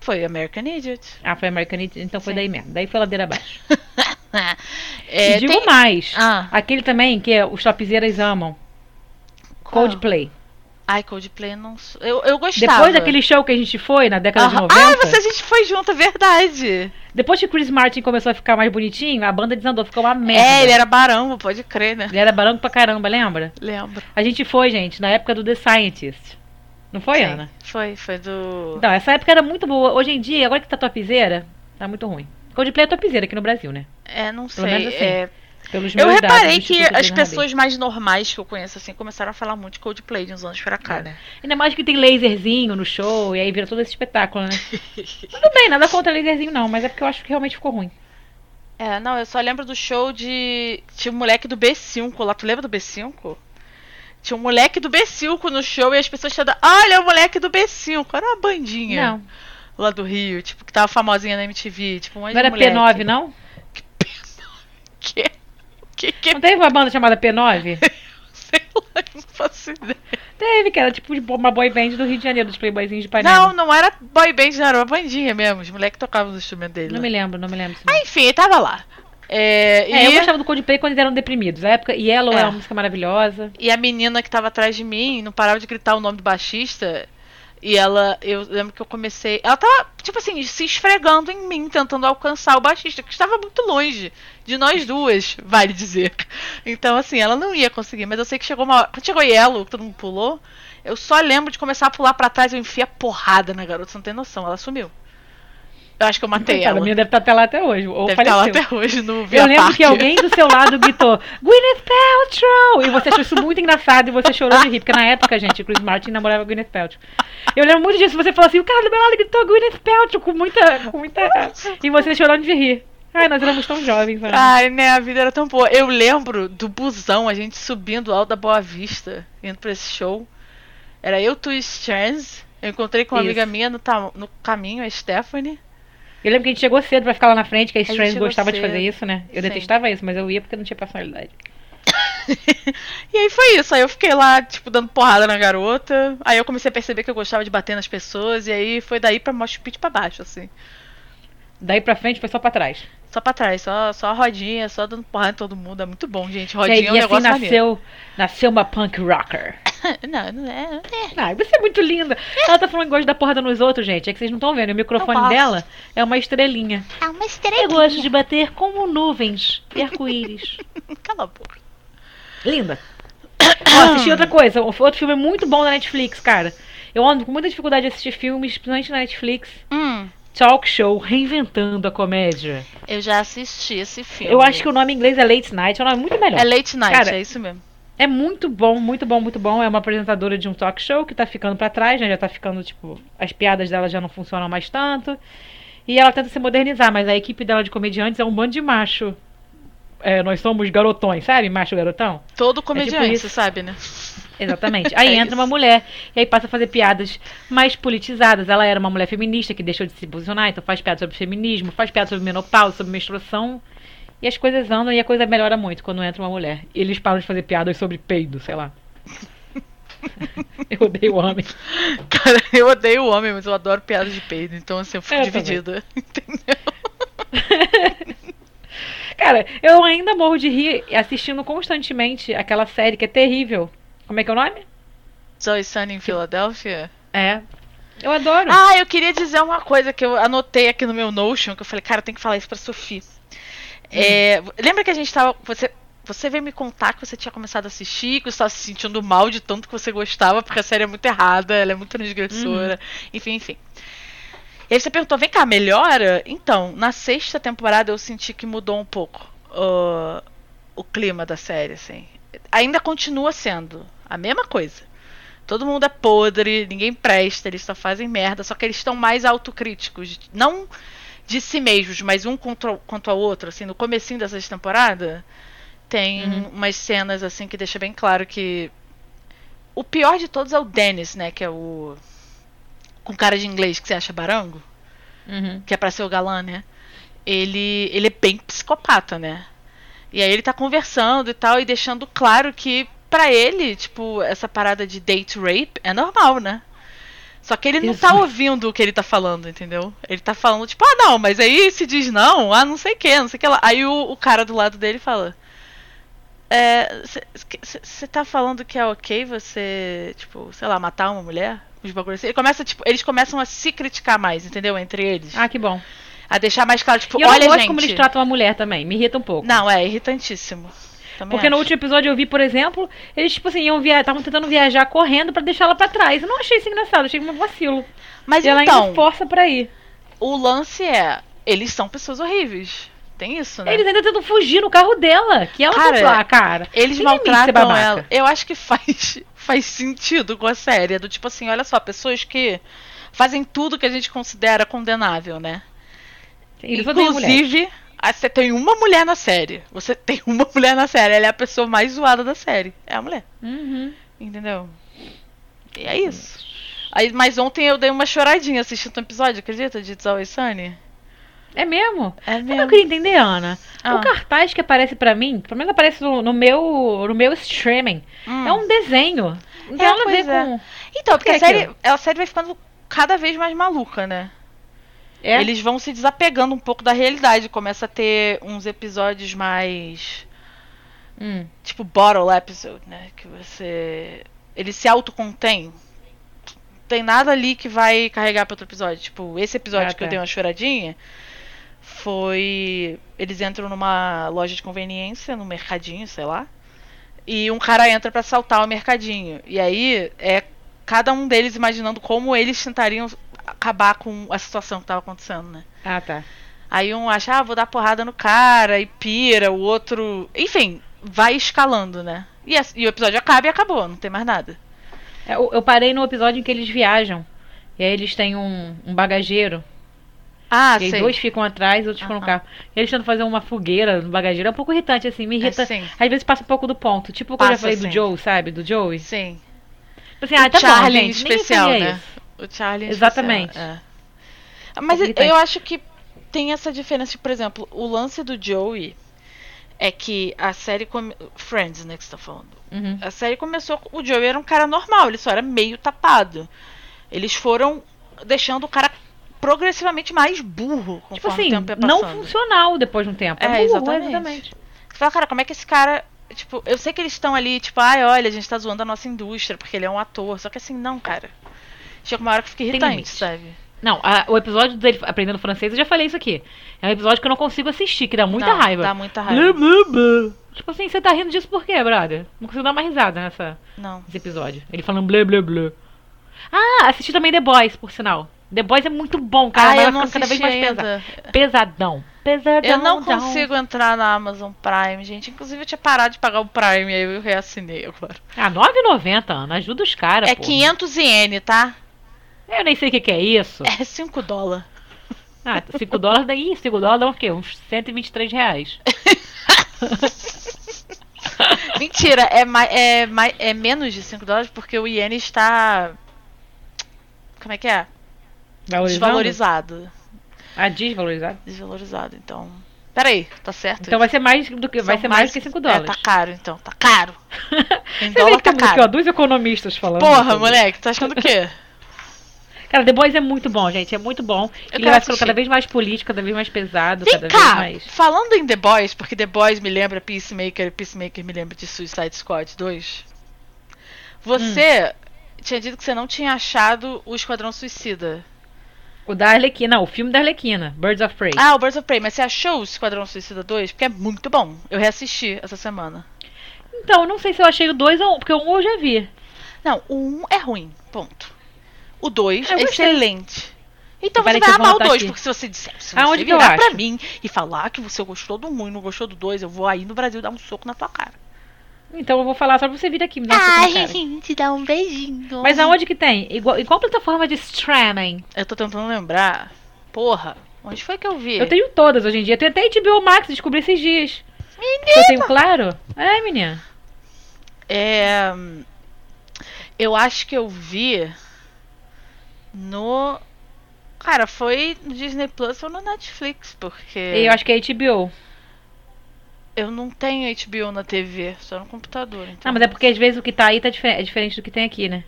Foi American Idiot. Ah, foi American Idiot, então foi Sim. daí mesmo. Daí foi ladeira abaixo. É, e digo tem- mais. Ah. Aquele também que é, os topzeiras amam. Qual? Coldplay. Ai, Coldplay eu não sou- Eu, eu gostava. Depois daquele show que a gente foi na década de Aham. 90. Ah, você, a gente foi junto, é verdade. Depois que Chris Martin começou a ficar mais bonitinho, a banda desandou, ficou uma merda. É, ele era barão, pode crer, né? Ele era branco pra caramba, lembra? Lembro. A gente foi, gente, na época do The Scientist. Não foi, Sim, Ana? Foi, foi do. Não, essa época era muito boa. Hoje em dia, agora que tá topzera, tá muito ruim. Coldplay é topzera aqui no Brasil, né? É, não Pelo sei. assim, é, Eu meus dados reparei do que as pessoas mais normais que eu conheço, assim, começaram a falar muito de Coldplay de uns anos pra cá, né? Ainda mais que tem laserzinho no show, e aí vira todo esse espetáculo, né? Tudo bem, nada contra laserzinho não, mas é porque eu acho que realmente ficou ruim. É, não, eu só lembro do show de. Tinha um moleque do B5 lá. Tu lembra do B5? Tinha um moleque do B5 no show e as pessoas chegando. Olha o moleque do B5. Era uma bandinha Não, lá do Rio, tipo, que tava famosinha na MTV. Tipo, um não era moleque. P9, não? Que? Que que Não teve uma banda chamada P9? sei lá, não faço ideia. Teve, que era tipo uma boy band do Rio de Janeiro, dos playboyzinhos de Ipanema. Não, não era boy band, não, era uma bandinha mesmo. Os moleques tocavam os instrumentos dele. Não lá. me lembro, não me lembro. Ah, enfim, ele tava lá. É, É, e, eu gostava do Coldplay quando eles eram deprimidos. A época Yellow É. é uma música maravilhosa. e a menina que tava atrás de mim não parava de gritar o nome do baixista. E ela, eu lembro que eu comecei. Ela tava, tipo assim, se esfregando em mim, tentando alcançar o baixista, que estava muito longe de nós duas, vale dizer. Então, assim, ela não ia conseguir, mas eu sei que chegou uma hora. Quando chegou Yellow, todo mundo pulou, eu só lembro de começar a pular para trás, eu enfiei a porrada na garota, você não tem noção, ela sumiu. Eu acho que eu matei Coitada, ela. A minha deve estar até lá até hoje. Ou Deve estar faleceu. lá até hoje no Eu Via lembro que alguém do seu lado gritou Gwyneth Paltrow! E você achou isso muito engraçado e você chorou de rir. Porque na época, gente, Chris Martin namorava Gwyneth Paltrow. Eu lembro muito disso. Você falou assim, o cara do meu lado gritou Gwyneth Paltrow com muita... Com muita... E você chorando de rir. Ai, nós éramos tão jovens. Né? Ai, né, a vida era tão boa. Eu lembro do busão, a gente subindo o Alto da Boa Vista, indo pra esse show. Era eu, tu e. Eu encontrei com uma Isso. amiga minha no, no caminho, a Stephanie. Eu lembro que a gente chegou cedo pra ficar lá na frente, que a Strange gostava de fazer cedo. isso, né? Eu Sim. detestava isso, mas eu ia porque não tinha personalidade. e aí foi isso. Aí eu fiquei lá, tipo, dando porrada na garota. Aí eu comecei a perceber que eu gostava de bater nas pessoas. E aí foi daí pra Mosh Pit pra baixo, assim. Daí pra frente foi só pra trás. Só pra trás, só, só a rodinha, só dando porrada em todo mundo. É muito bom, gente. E, Rodinha aí, é um e assim maneiro. nasceu, nasceu uma punk rocker. Não, não é. é. Ai, você é muito linda. Ela tá falando que gosta de dar porrada nos outros, gente. É que vocês não estão vendo. O microfone dela é uma estrelinha. É uma Eu gosto de bater como nuvens e arco-íris. Cala a boca. Linda. Ó, assisti outra coisa. Outro filme muito bom da Netflix, cara. Eu ando com muita dificuldade de assistir filmes, principalmente na Netflix. Hum, Talk Show, reinventando a comédia. eu já assisti esse filme. Eu acho que o nome em inglês é Late Night, é um nome muito melhor. É Late Night, Cara, é isso mesmo. É muito bom, muito bom, muito bom. É uma apresentadora de um talk show que tá ficando pra trás, né? Já tá ficando, tipo, as piadas dela já não funcionam mais tanto. E ela tenta se modernizar, mas a equipe dela de comediantes é um bando de macho. É, nós somos garotões, sabe? Macho garotão. Todo comediante, tipo isso. você sabe, né? Exatamente. Aí É entra isso. uma mulher e aí passa a fazer piadas mais politizadas. Ela era uma mulher feminista que deixou de se posicionar, então faz piadas sobre feminismo, faz piadas sobre menopausa, sobre menstruação. E as coisas andam e a coisa melhora muito quando entra uma mulher. E eles param de fazer piadas sobre peido, sei lá. Eu odeio homem. Cara, eu odeio o homem, mas eu adoro piadas de peido, então assim, eu fico Eu dividida. Entendeu? Cara, eu ainda morro de rir assistindo constantemente aquela série que é terrível. Como é que é o nome? Zoe Sunny em Filadélfia. É. Eu adoro. Ah, eu queria dizer uma coisa que eu anotei aqui no meu Notion, que eu falei, cara, eu tenho que falar isso pra Sofia. É, lembra que a gente tava. Você, você veio me contar que você tinha começado a assistir, que você estava se sentindo mal de tanto que você gostava, porque a série é muito errada, ela é muito transgressora, enfim, enfim. E aí você perguntou, vem cá, melhora? Então, na sexta temporada eu senti que mudou um pouco uh, o clima da série, assim. Ainda continua sendo a mesma coisa. Todo mundo é podre, ninguém presta, eles só fazem merda, só que eles estão mais autocríticos. Não de si mesmos, mas um contra, quanto ao outro. Assim, no comecinho dessa temporada, tem Uhum. umas cenas assim que deixa bem claro que o pior de todos é o Dennis, né? Que é o. Com cara de inglês que você acha barango, Uhum. que é pra ser o galã, né? Ele, ele é bem psicopata, né? E aí ele tá conversando e tal, e deixando claro que pra ele, tipo, essa parada de date rape é normal, né? Só que ele não Isso. tá ouvindo o que ele tá falando, entendeu? Ele tá falando, tipo, ah, não, mas aí se diz não, ah, não sei o que, não sei o que lá. Aí o, o cara do lado dele fala. É. Você tá falando que é ok você, tipo, sei lá, matar uma mulher? Os bagulhos assim. Ele começa, tipo, eles começam a se criticar mais, entendeu? Entre eles. Ah, que bom. A deixar mais claro, tipo, E eu olha, não gosto gente. como eles tratam a mulher também. Me irrita um pouco. Não, é irritantíssimo. Também Porque no acho. último episódio eu vi, por exemplo, eles, tipo assim, iam via... estavam tentando viajar correndo pra deixar ela pra trás. Eu não achei isso engraçado, achei um vacilo. Mas e ela então, ainda força pra ir. o lance é, eles são pessoas horríveis. Tem isso, né? Eles ainda tentam fugir no carro dela, que ela Cara, lá, cara. Eles Tem maltratam ela. Eu acho que faz, faz sentido com a série. Do tipo assim, olha só, pessoas que fazem tudo que a gente considera condenável, né? Eles. Inclusive, você tem uma mulher na série. Você tem uma mulher na série. Ela é a pessoa mais zoada da série. É a mulher. Uhum. Entendeu? E é isso. Aí, mas ontem eu dei uma choradinha assistindo um episódio, acredita? De It's Always Sunny. É mesmo? É Sabe o que eu mesmo. queria entender, Ana? Ah. O cartaz que aparece pra mim, pelo menos aparece no, no meu no meu streaming, Hum. é um desenho. Não tem É, nada a ver é. com... Então, porque que a é série, a série vai ficando cada vez mais maluca, né? É? Eles vão se desapegando um pouco da realidade. Começa a ter uns episódios mais. Hum. Tipo, bottle episode, né? Que você. Ele se autocontém. tem nada ali que vai carregar para outro episódio. Tipo, esse episódio Ah, que eu tá. dei uma choradinha foi. Eles entram numa loja de conveniência, no mercadinho, sei lá. E um cara entra pra assaltar o mercadinho. E aí é cada um deles imaginando como eles tentariam acabar com a situação que tava acontecendo, né? Ah, tá. Aí um acha, ah, vou dar porrada no cara e pira, o outro. Enfim, vai escalando, né? E, e o episódio acaba e acabou, não tem mais nada. É, Eu, eu parei no episódio em que eles viajam. E aí eles têm um, um bagageiro. Ah, e aí sei. dois ficam atrás e outros ficam no carro. E eles tentam fazer uma fogueira no bagageiro. É um pouco irritante, assim. Me irrita. É, sim. Às vezes passa um pouco do ponto. Tipo o que eu já falei do. Joe, sabe? Do Joey. Sim. Assim, ah, tá Charlie bom, gente. especial, né? isso. O Charlie em Exatamente. é. Mas eu- acho que tem essa diferença. Por exemplo, o lance do Joey é que a série. Come... Friends, né, que você tá falando. Uhum. A série começou. com- O Joey era um cara normal, ele só era meio tapado. Eles foram deixando o cara progressivamente mais burro conforme Tipo o assim, tempo ia não funcional depois de um tempo. É, burro, exatamente. exatamente. Você fala, cara, como é que esse cara. Tipo, eu sei que eles estão ali, tipo, ai, olha, a gente tá zoando a nossa indústria, porque ele é um ator. Só que assim, não, cara. Chega uma hora que fica irritante, sabe? Não, a- o episódio dele aprendendo francês, eu já falei isso aqui. É um episódio que eu não consigo assistir, que dá muita Não, raiva. Dá muita raiva. blá, blá. Tipo assim, você tá rindo disso por quê, brother? Não consigo dar uma risada nessa, Não. nesse episódio. Ele falando blá blá blá. Ah, assisti também The Boys, por sinal. The Boys é muito bom, cara. ah, eu não cada vez mais ainda. pesado. Pesadão. Pesadão. Eu não consigo entrar na Amazon Prime, gente. Inclusive, eu tinha parado de pagar o Prime, aí eu reassinei agora. Ah, 9,90, Ana. Ajuda os caras, É pô. 500 iene, tá? Eu nem sei o que, que é isso. É 5 dólares. Ah, 5 dólares daí, 5 dólares dá o quê? Uns 123 reais. Mentira, é, mai- é, mai- é menos de 5 dólares porque o iene está. Como é que é? Desvalorizado. Ah, desvalorizado? Desvalorizado, então. Peraí, tá certo? Então vai ser mais do que, vai ser mais, do que 5 dólares. É, tá caro, então. Tá caro. Em Você dólar tá temos aqui, ó, caro. dois economistas falando. Porra, sobre- moleque, tá achando o quê? Cara, The Boys é muito bom, gente. É muito bom. Ele quero vai ficando cada vez mais político, cada vez mais pesado, Vem cada vez cá, mais. falando em The Boys, porque The Boys me lembra Peacemaker, Peacemaker me lembra de Suicide Squad 2. Você Hum. tinha dito que você não tinha achado o Esquadrão Suicida. O da Arlequina, não, o filme da Arlequina, Birds of Prey. Ah, o Birds of Prey, mas você achou o Esquadrão Suicida 2? Porque é muito bom. Eu reassisti essa semana. Então, eu não sei se eu achei o 2 ou um, porque o 1 um eu já vi. Não, o 1 é ruim, ponto. O 2 Eu é excelente. Então você vai amar o anotar 2, aqui. porque se você disser, se Aonde você virar pra mim e falar que você gostou do 1 e não gostou do 2, eu vou aí no Brasil dar um soco na tua cara. Então eu vou falar só pra você vir aqui me dar um soco na cara. te dá um beijinho. Mas aonde que tem? Igual, em qual plataforma de streaming? Eu tô tentando lembrar. Porra, onde foi que eu vi? Eu tenho todas hoje em dia. Eu tenho até HBO Max, descobri esses dias. Que Eu tenho claro? É, menina. É. Eu acho que eu vi no. Cara, foi no Disney Plus ou no Netflix, porque Eu acho que é HBO. eu não tenho HBO na TV, só no computador. Então... Ah, mas é porque às vezes o que tá aí tá é diferente do que tem aqui, né?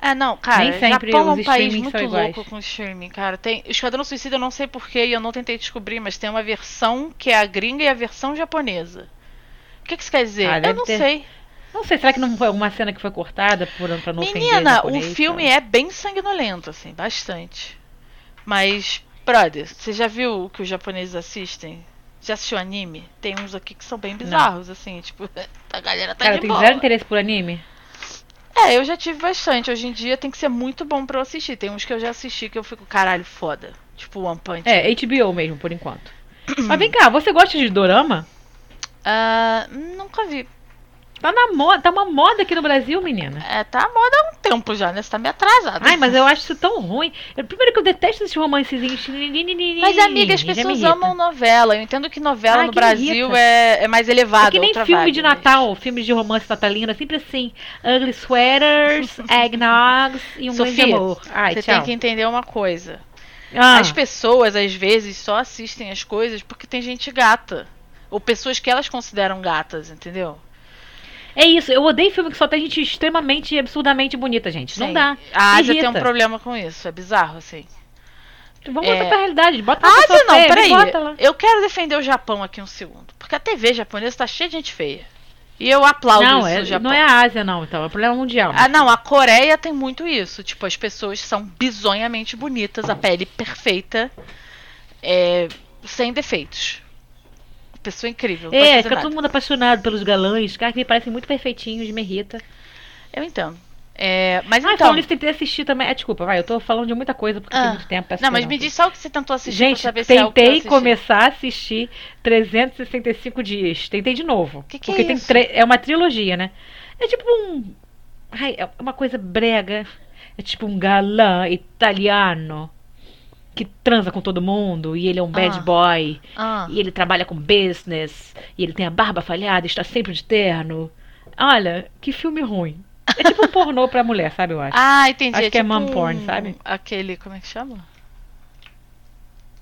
É, não, cara, Nem sempre Japão é um país muito louco com streaming, cara. Tem Esquadrão Suicida, eu não sei porquê e eu não tentei descobrir, mas tem uma versão que é a gringa e a versão japonesa. O que, que isso quer dizer? Ah, eu não ter. sei. Não sei, será que não foi alguma cena que foi cortada por, pra não Menina, o japonês, filme é bem sanguinolento, assim, bastante. Mas, brother, você já viu o que os japoneses assistem? Já assistiu anime? Tem uns aqui que são bem bizarros, assim, tipo, a galera tá Cara, de tem boa. zero interesse por anime? É, eu já tive bastante. Hoje em dia tem que ser muito bom pra eu assistir. Tem uns que eu já assisti que eu fico, caralho, foda. Tipo One Punch. É, HBO mesmo, por enquanto. Mas vem cá, você gosta de dorama? Ah, nunca vi. Tá na moda, tá uma moda aqui no Brasil, menina. É, tá a moda há um tempo já, né? Você tá meio atrasado. Ai, mas eu acho isso tão ruim. Eu- primeiro que eu detesto esses romancezinhos. Mas, amiga, as pessoas amam novela. Eu entendo que novela no que Brasil é, é mais elevado. É que nem filme vibe, de mas- Natal, filmes de romance natalino, é sempre assim. Ugly sweaters, eggnogs e um grande Sofia, amor. Ai, Você tchau. tem que entender uma coisa. Ah, As pessoas, às vezes, só assistem as coisas porque tem gente gata. Ou pessoas que elas consideram gatas, entendeu? É isso, eu odeio filme que só tem gente extremamente e absurdamente bonita, gente. Não Sim. dá. A Ásia Irrita. tem um problema com isso. É bizarro, assim. Vamos É. voltar pra realidade. Bota uma Ásia pessoa não, feia, peraí. bota lá. Eu quero defender o Japão aqui um segundo. Porque a TV japonesa tá cheia de gente feia. E eu aplaudo Não, isso é, no Japão. não é a Ásia, não, então. É problema mundial. Ah, não, a Coreia tem muito isso. Tipo, as pessoas são bizonhamente bonitas, a pele perfeita, é, sem defeitos. Pessoa incrível. é, fica todo mundo apaixonado pelos galãs, caras que me parecem muito perfeitinhos, de merrita. Eu entendo. É, mas Ah, então. falando isso, tentei assistir também. É, desculpa, vai, eu tô falando de muita coisa porque tem Ah, muito tempo. peço não, mas me diz só o que você tentou assistir Gente, pra saber se é algo que eu tentei começar a assistir 365 dias. Tentei de novo. Que que é porque tem isso? tre- é uma trilogia, né? É tipo um. Ai, é uma coisa brega. É tipo um galã italiano que transa com todo mundo e ele é um bad Ah. boy. Ah, E ele trabalha com business. E ele tem a barba falhada, está sempre de terno. Olha, que filme ruim. É tipo um pornô pra mulher, sabe, eu acho. Ah, entendi. Acho que é tipo mom porn, sabe? Aquele, como é que chama?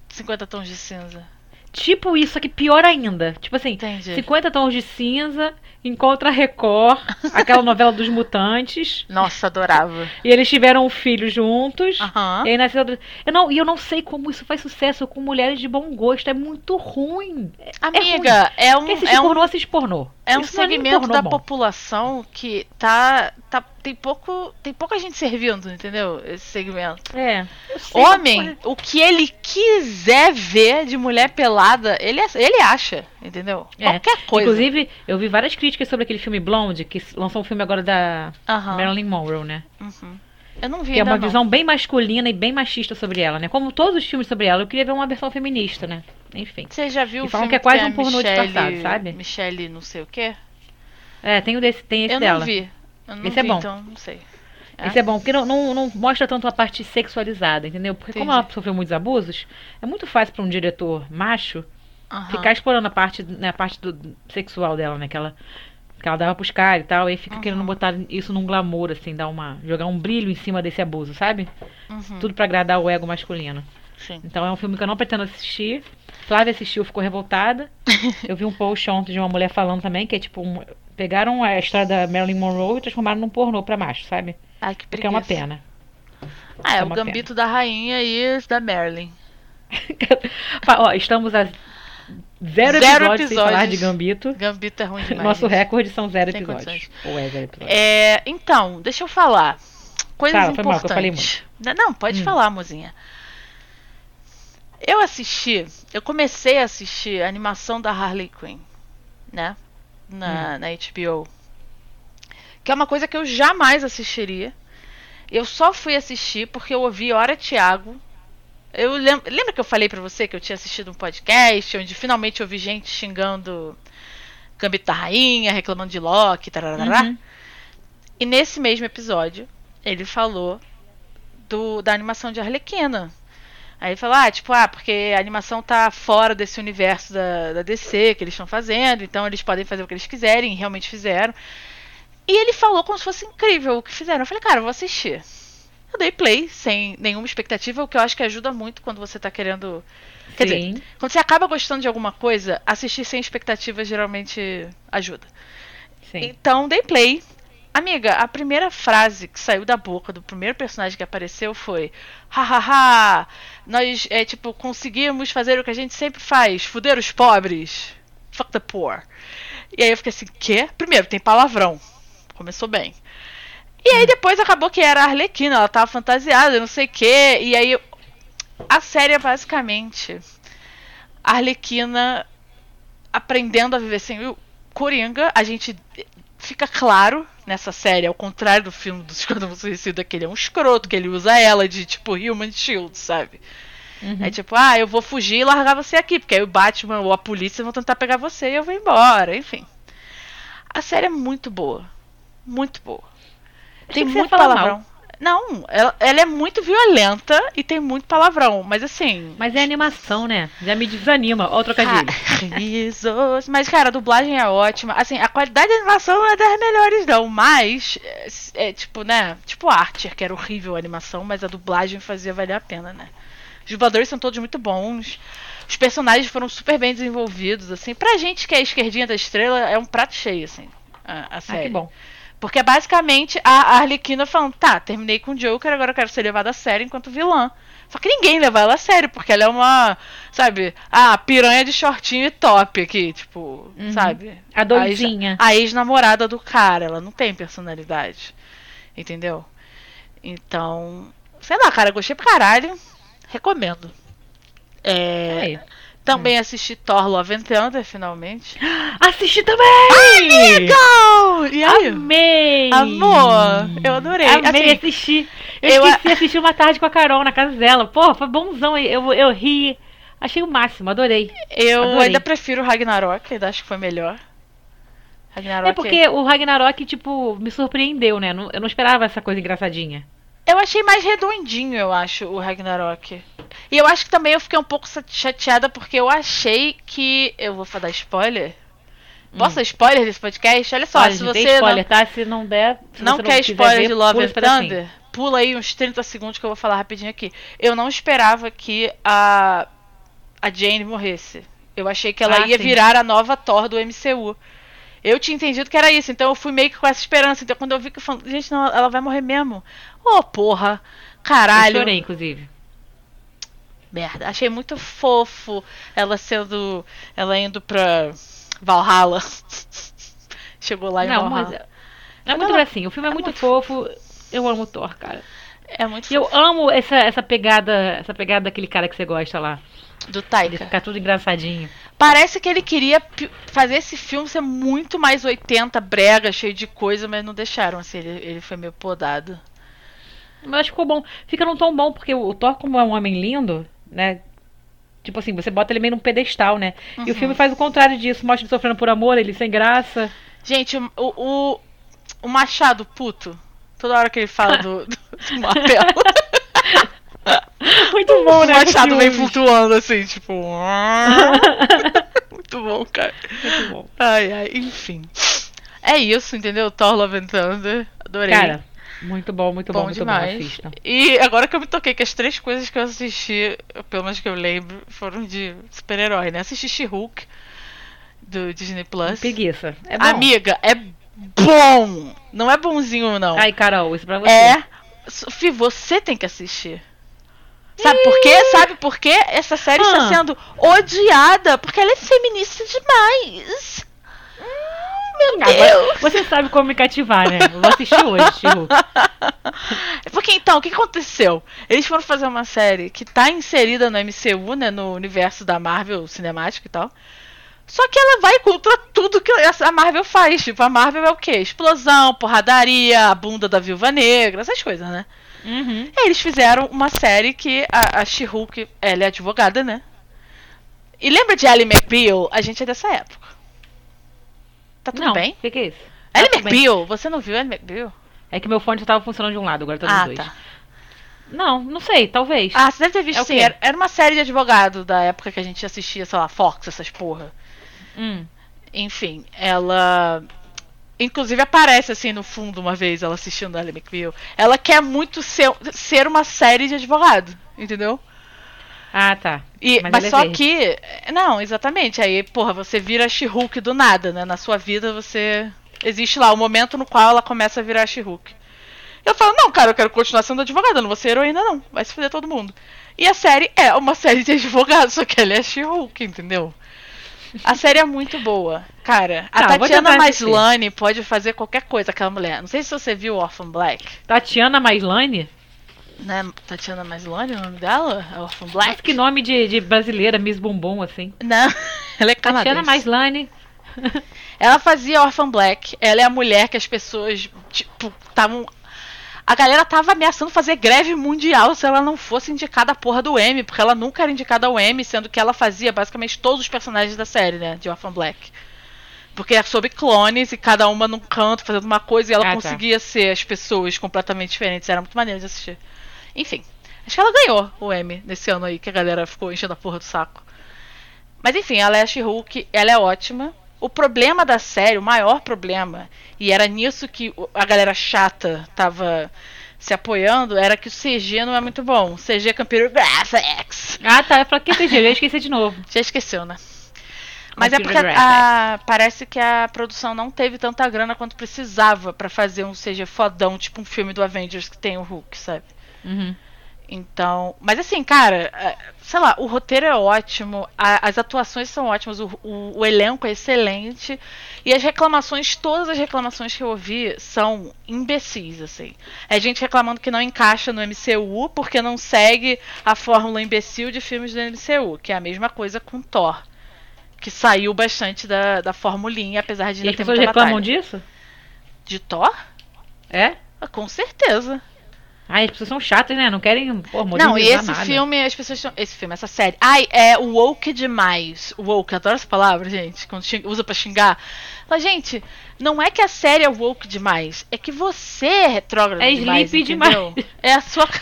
50 tons de cinza. Tipo isso, só que pior ainda. Tipo assim, Entendi. 50 tons de cinza, encontra Record, aquela novela dos mutantes. Nossa, adorava. E eles tiveram um filho juntos. Aham. E aí nasceu. Eu não, e eu não sei como isso faz sucesso com mulheres de bom gosto. É muito ruim. É, Amiga, é, um, Quem assiste é um, assiste pornô. é um nem segmento pornô da bom. população que tá, tá. Tem pouco. Tem pouca gente servindo, entendeu? Esse segmento. É. eu Homem, o que ele quiser ver de mulher pelada, ele, ele acha, entendeu? É. Qualquer coisa. Inclusive, eu vi várias críticas sobre aquele filme Blonde, que lançou um filme agora da. Marilyn Monroe, né? Uhum. Eu não vi Que é uma não. visão bem masculina e bem machista sobre ela, né? Como todos os filmes sobre ela, eu queria ver uma versão feminista, né? Enfim. Você já viu E o filme que é quase tem um a pornô Michelle- disfarçado, sabe? Michelle não sei o quê? É, tem, o desse, tem esse eu dela. não vi. Eu não Esse é vi, bom. então não sei. Esse é bom, porque não, não, não mostra tanto a parte sexualizada, entendeu? Porque como Entendi. ela sofreu muitos abusos, é muito fácil pra um diretor macho Aham. ficar explorando a parte, né, a parte do, sexual dela, né? Que ela, que ela dava pros caras e tal, e fica Uhum. querendo botar isso num glamour, assim, dar uma. jogar um brilho em cima desse abuso, sabe? Uhum, Tudo pra agradar o ego masculino. sim. Então é um filme que eu não pretendo assistir. Flávia assistiu, ficou revoltada. Eu vi um post ontem de uma mulher falando também que é tipo um, pegaram a história da Marilyn Monroe e transformaram num pornô pra macho, sabe? Ai, que Porque é uma pena. Ah, é, É o gambito da rainha e da Marilyn. Ó, estamos a zero, Zero episódios, sem falar episódios. de Gambito. Gambito é ruim demais. Nosso recorde são zero Sem episódios. condições. Ou é zero episódios. É, então, deixa eu falar. Coisas Fala, foi mal, eu falei importantes. Não, Não, pode Hum. falar, mozinha. Eu assisti, eu comecei a assistir a animação da Harley Quinn, né? Hum. Na, na HBO. Que é uma coisa que eu jamais assistiria. Eu só fui assistir porque eu ouvi Hora Thiago. Eu lem lembra que eu falei pra você que eu tinha assistido um podcast onde finalmente eu vi gente xingando Gambito da Rainha, reclamando de Loki. Uhum. E nesse mesmo episódio, ele falou do, da animação de Arlequina. Aí ele falou, ah, tipo, ah, porque a animação tá fora desse universo da, da DC que eles estão fazendo, então eles podem fazer o que eles quiserem, e realmente fizeram. E ele falou como se fosse incrível o que fizeram. Eu falei, cara, eu vou assistir. Eu dei play sem nenhuma expectativa, o que eu acho que ajuda muito quando você tá querendo. Quer dizer, quando você acaba gostando de alguma coisa, assistir sem expectativa geralmente ajuda. Sim. Então, dei play. Amiga, a primeira frase que saiu da boca do primeiro personagem que apareceu foi: hahaha, nós, é, tipo, conseguimos fazer o que a gente sempre faz, fuder os pobres. Fuck the poor. E aí eu fiquei assim: quê? Primeiro, tem palavrão. Começou bem. E aí depois acabou que era a Arlequina, ela tava fantasiada, não sei o quê. E aí a série é basicamente a Arlequina aprendendo a viver sem o Coringa. A gente fica claro nessa série, ao contrário do filme do Esquadrão Suicida, que ele é um escroto, que ele usa ela de tipo Human Shield, sabe? Uhum. É tipo, ah, eu vou fugir e largar você aqui, porque aí o Batman ou a polícia vão tentar pegar você e eu vou embora, enfim. A série é muito boa. Muito boa. Tem muito palavrão. Não, ela, ela é muito violenta e tem muito palavrão, mas assim. Mas é animação, né? Já me desanima. Ó, o trocadilho. Cara, risos. Mas, cara, a dublagem é ótima. Assim, a qualidade da animação não é das melhores, não. Mas, é, é tipo, né? Tipo Archer, que era horrível a animação, mas a dublagem fazia valer a pena, né? Os dubladores são todos muito bons. Os personagens foram super bem desenvolvidos, assim. Pra gente que é a esquerdinha da estrela, é um prato cheio, assim. A, a Ah, série. que bom. Porque é basicamente a Arlequina falando, tá, terminei com o Joker, agora eu quero ser levada a sério enquanto vilã. Só que ninguém leva ela a sério, porque ela é uma, sabe, a piranha de shortinho e top aqui, tipo, Uhum. sabe? A doidinha. A ex-namorada do cara, ela não tem personalidade. Entendeu? Então, sei lá, cara, gostei pra caralho. Recomendo. É, Aí. Também assisti Thor Love and Thunder, finalmente. Assisti também! Legal! E aí? Amei! Amor, eu adorei. Amei Assim, assistir. Eu, eu a- esqueci de assistir uma tarde com a Carol na casa dela. Pô, foi bonzão. Eu, eu ri. Achei o máximo, adorei. eu adorei. ainda prefiro Ragnarok, ainda acho que foi melhor. Ragnarok. É porque o Ragnarok, tipo, me surpreendeu, né? Eu não esperava essa coisa engraçadinha. Eu achei mais redondinho, eu acho, o Ragnarok. E eu acho que também eu fiquei um pouco chateada porque eu achei que. Eu vou dar spoiler? Posso dar spoiler desse podcast? Olha só, Hum. Olha, se você spoiler, não, tá? Se não der. Se não quer quiser spoiler ver, de Love and. Thunder, pula aí uns 30 segundos que eu vou falar rapidinho aqui. Eu não esperava que a, a Jane morresse. Eu achei que ela Ah, ia sim. virar a nova Thor do MCU. Eu tinha entendido que era isso, então eu fui meio que com essa esperança. Então quando eu vi que eu falei, gente, não, ela vai morrer mesmo. Ô, porra. Caralho. Eu chorei, inclusive. Merda, achei muito fofo ela sendo. Ela indo pra Valhalla. Chegou lá em Não, mas. Valhalla. É muito Ela- assim, o filme é, é muito, muito fofo. Eu amo o Thor, cara. É muito E eu fofo. amo essa, essa pegada, essa pegada daquele cara que você gosta lá. Do Taika. ficar tudo engraçadinho. Parece que ele queria fazer esse filme ser muito mais 80, brega, cheio de coisa, mas não deixaram, assim, ele, ele foi meio podado. Mas ficou bom. Fica num tom bom, porque o Thor, como é um homem lindo, né? Tipo assim, você bota ele meio num pedestal, né? E o Uhum. filme faz o contrário disso. Mostra ele sofrendo por amor, ele sem graça. Gente, o, o, o Machado puto, toda hora que ele fala do, do, do martelo, Muito bom, o né? Machado com vem flutuando assim, tipo. Muito bom, cara. Muito bom. Ai, ai, enfim. É isso, entendeu? Thor Love and Thunder. Adorei. Cara, muito bom, muito bom, bom muito demais. bom. E agora que eu me toquei que as três coisas que eu assisti, pelo menos que eu lembro, foram de super-herói, né? Assisti She-Hulk do Disney Plus. Preguiça. É bom. Amiga, é bom! Não é bonzinho, não. Ai, Carol, isso pra você. é. Sophie, você tem que assistir. Sabe por quê? Sabe por quê? Essa série está Ah. sendo odiada porque ela é feminista demais. Meu Deus! você sabe como me cativar, né? Eu vou assistir hoje, Chihu. Porque então, o que aconteceu? Eles foram fazer uma série que tá inserida no MCU, né? No universo da Marvel cinemático e tal. Só que ela vai contra tudo que a Marvel faz. Tipo, a Marvel é o quê? Explosão, porradaria, a bunda da viúva negra, essas coisas, né? Uhum. Eles fizeram uma série que a, a She-Hulk, ela é advogada, né? E lembra de Ally McBeal? A gente é dessa época. Tá tudo Não, bem? o que, que é isso? Ally Tá. McBeal, você não viu Ally McBeal? É que meu fone só tava funcionando de um lado, agora tá dos Ah, dois. tá. Não, não sei, talvez. Ah, você deve ter visto É sim. Era, era uma série de advogado da época que a gente assistia, sei lá, Fox, essas porra. Hum. Enfim, ela. Inclusive aparece assim no fundo uma vez ela assistindo a Ally McBeal. Ela quer muito ser, ser uma série de advogado, entendeu? Ah, tá. E, Mas mas é só verde. que. Não, exatamente. Aí, porra, você vira She-Hulk do nada, né? Na sua vida você. Existe lá o momento no qual ela começa a virar She-Hulk. Eu falo, não, cara, eu quero continuar sendo advogada, eu não vou ser heroína, não. Vai se fuder todo mundo. E a série é uma série de advogados, só que ela é She-Hulk, entendeu? A série é muito boa. Cara, a Tá, Tatiana. Maslany pode fazer qualquer coisa, aquela mulher. Não sei se você viu Orphan Black. Tatiana Maislane? Né? Tatiana Maslany é o nome dela? É Orphan Black? Nossa, que nome de, de brasileira, Miss Bumbum, assim. Não, ela é canadense. Tatiana Maislane. Ela fazia Orphan Black. Ela é a mulher que as pessoas, tipo, estavam. A galera tava ameaçando fazer greve mundial se ela não fosse indicada a porra do M, porque ela nunca era indicada ao M, sendo que ela fazia basicamente todos os personagens da série, né, de Orphan Black. Porque é sobre clones e cada uma num canto fazendo uma coisa e ela Ah, tá. conseguia ser as pessoas completamente diferentes. Era muito maneiro de assistir. Enfim, acho que ela ganhou o M nesse ano aí, que a galera ficou enchendo a porra do saco. Mas enfim, é a She-Hulk, ela é ótima. O problema da série, o maior problema, e era nisso que o- a galera chata tava se apoiando, era que o CG não é muito bom. CG é Computer Graphics. Ah, tá. Eu falei, que CG? Eu ia esquecer de novo. Já esqueceu, né? Mas é Computer porque graphics. a- parece que a produção não teve tanta grana quanto precisava pra fazer um CG fodão, tipo um filme do Avengers que tem o Hulk, sabe? Uhum. Então, mas assim, cara, é, sei lá, o roteiro é ótimo, a- as atuações são ótimas, o, o- o elenco é excelente e as reclamações, todas as reclamações que eu ouvi são imbecis, assim. É gente reclamando que não encaixa no MCU porque não segue a fórmula imbecil de filmes do MCU, que é a mesma coisa com Thor, que saiu bastante da, da formulinha, apesar de E ainda as ter pessoas muita reclamam batalha. disso? De Thor? É? Ah, Com certeza. Ai, as pessoas são chatas, né? Não querem, pô, Não, e esse nada. filme, as pessoas estão. Esse filme, essa série. Ai, é woke demais. Woke, adoro essa palavra, gente. Quando xing- usa pra xingar. Mas, gente, não é que a série é woke demais. É que você é retrógrado É demais. entendeu? demais. É a sua.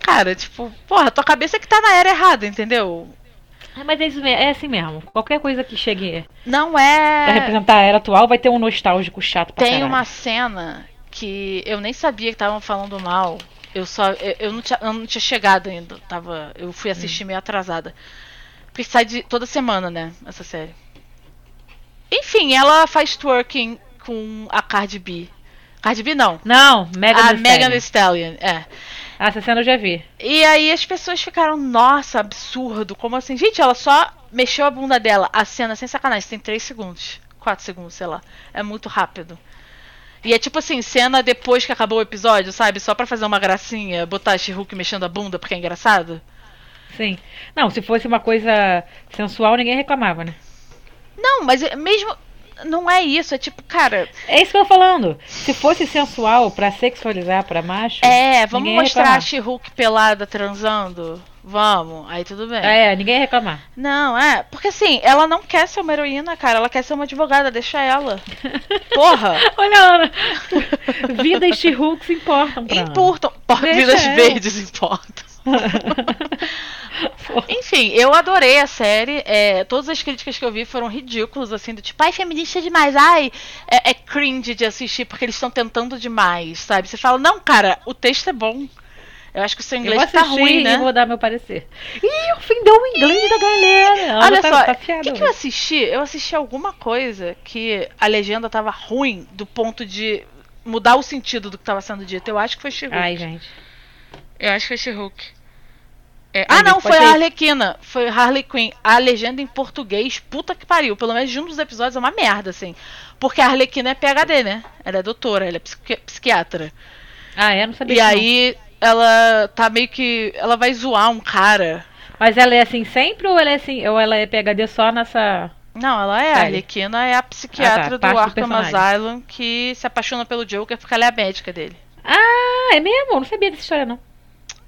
Cara, tipo, porra, tua cabeça que tá na era errada, entendeu? Ah, mas é, isso mesmo, é assim mesmo. Qualquer coisa que chegue Não pra é. representar a era atual vai ter um nostálgico chato pra Tem caralho. uma cena que eu nem sabia que estavam falando mal. Eu só. Eu, eu não tinha, eu não tinha chegado ainda. Tava, eu fui assistir meio atrasada. Porque sai de, toda semana, né? Essa série. Enfim, ela faz twerking com a Cardi B. Cardi B não. Não, Mega a Megan Thee Stallion. Stallion, é. Ah, essa cena eu já vi. E aí as pessoas ficaram, nossa, absurdo. Como assim? Gente, ela só mexeu a bunda dela. A cena, sem sacanagem, tem 3 segundos. 4 segundos, sei lá. É muito rápido. E é tipo assim, cena depois que acabou o episódio, sabe? Só pra fazer uma gracinha, botar a She-Hulk mexendo a bunda porque é engraçado. Sim. Não, se fosse uma coisa sensual, ninguém reclamava, né? Não, mas é- mesmo. Não é isso, é tipo, cara. É isso que eu tô falando. Se fosse sensual pra sexualizar pra macho. É, vamos mostrar a reclamar. She-Hulk pelada transando? Vamos, aí tudo bem. É, ninguém reclamar. Não, é. Porque assim, ela não quer ser uma heroína, cara. Ela quer ser uma advogada, deixa ela. Porra! Olha, Ana. Vida e She-Hulk se importam pra. Importam. Vidas ela. verdes importam. Enfim, eu adorei a série. é, todas as críticas que eu vi foram ridículas, assim, do tipo, ai, feminista demais, ai, é, é cringe de assistir porque eles estão tentando demais, sabe? Você fala, não, cara, o texto é bom. Eu acho que o seu Eu inglês vou tá ruim, né? vou dar meu parecer. Ih, ofendeu o inglês da galera. Olha tá, só, tá o que, que eu assisti? Eu assisti alguma coisa que a legenda tava ruim do ponto de mudar o sentido do que tava sendo dito. Eu acho que foi She-Hulk. Ai, gente. Eu acho que foi She-Hulk. É, ah, não, foi a. Arlequina. Foi Harley Quinn. A legenda em português, puta que pariu. Pelo menos de um dos episódios é uma merda, assim. Porque a Arlequina é PHD, né? Ela é doutora, ela é psiqui- psiquiatra. Ah, é? Não sabia E aí, ela tá meio que. Ela vai zoar um cara. Mas ela é assim sempre ou ela é assim, ou ela é PHD só nessa. Não, ela é. A Sério? Arlequina é a psiquiatra Ah, tá, do Arkham. Asylum que se apaixona pelo Joker porque ela é a médica dele. Ah, é mesmo? Não sabia dessa história, não.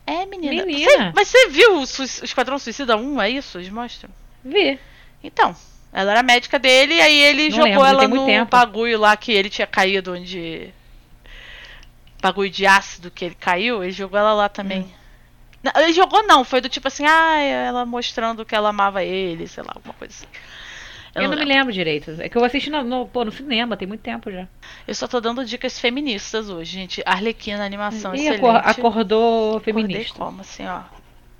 É, menina. Menina. Mas você viu o, o Esquadrão Suicida 1? É isso? Eles mostram? Vi. Então, ela era médica dele, e aí ele Não jogou lembro, ela no tempo. bagulho lá que ele tinha caído, onde. Bagulho de ácido que ele caiu, ele jogou ela lá também. Hum. Não, ele jogou não, foi do tipo assim, ah, ela mostrando que ela amava ele, sei lá, alguma coisa assim. Eu, Eu, não me lembro direito. É que eu assisti no, no, pô, no cinema, tem muito tempo já. eu só tô dando dicas feministas hoje, gente. Arlequina, animação E excelente. acor- acordou Acordei feminista. como, assim, ó.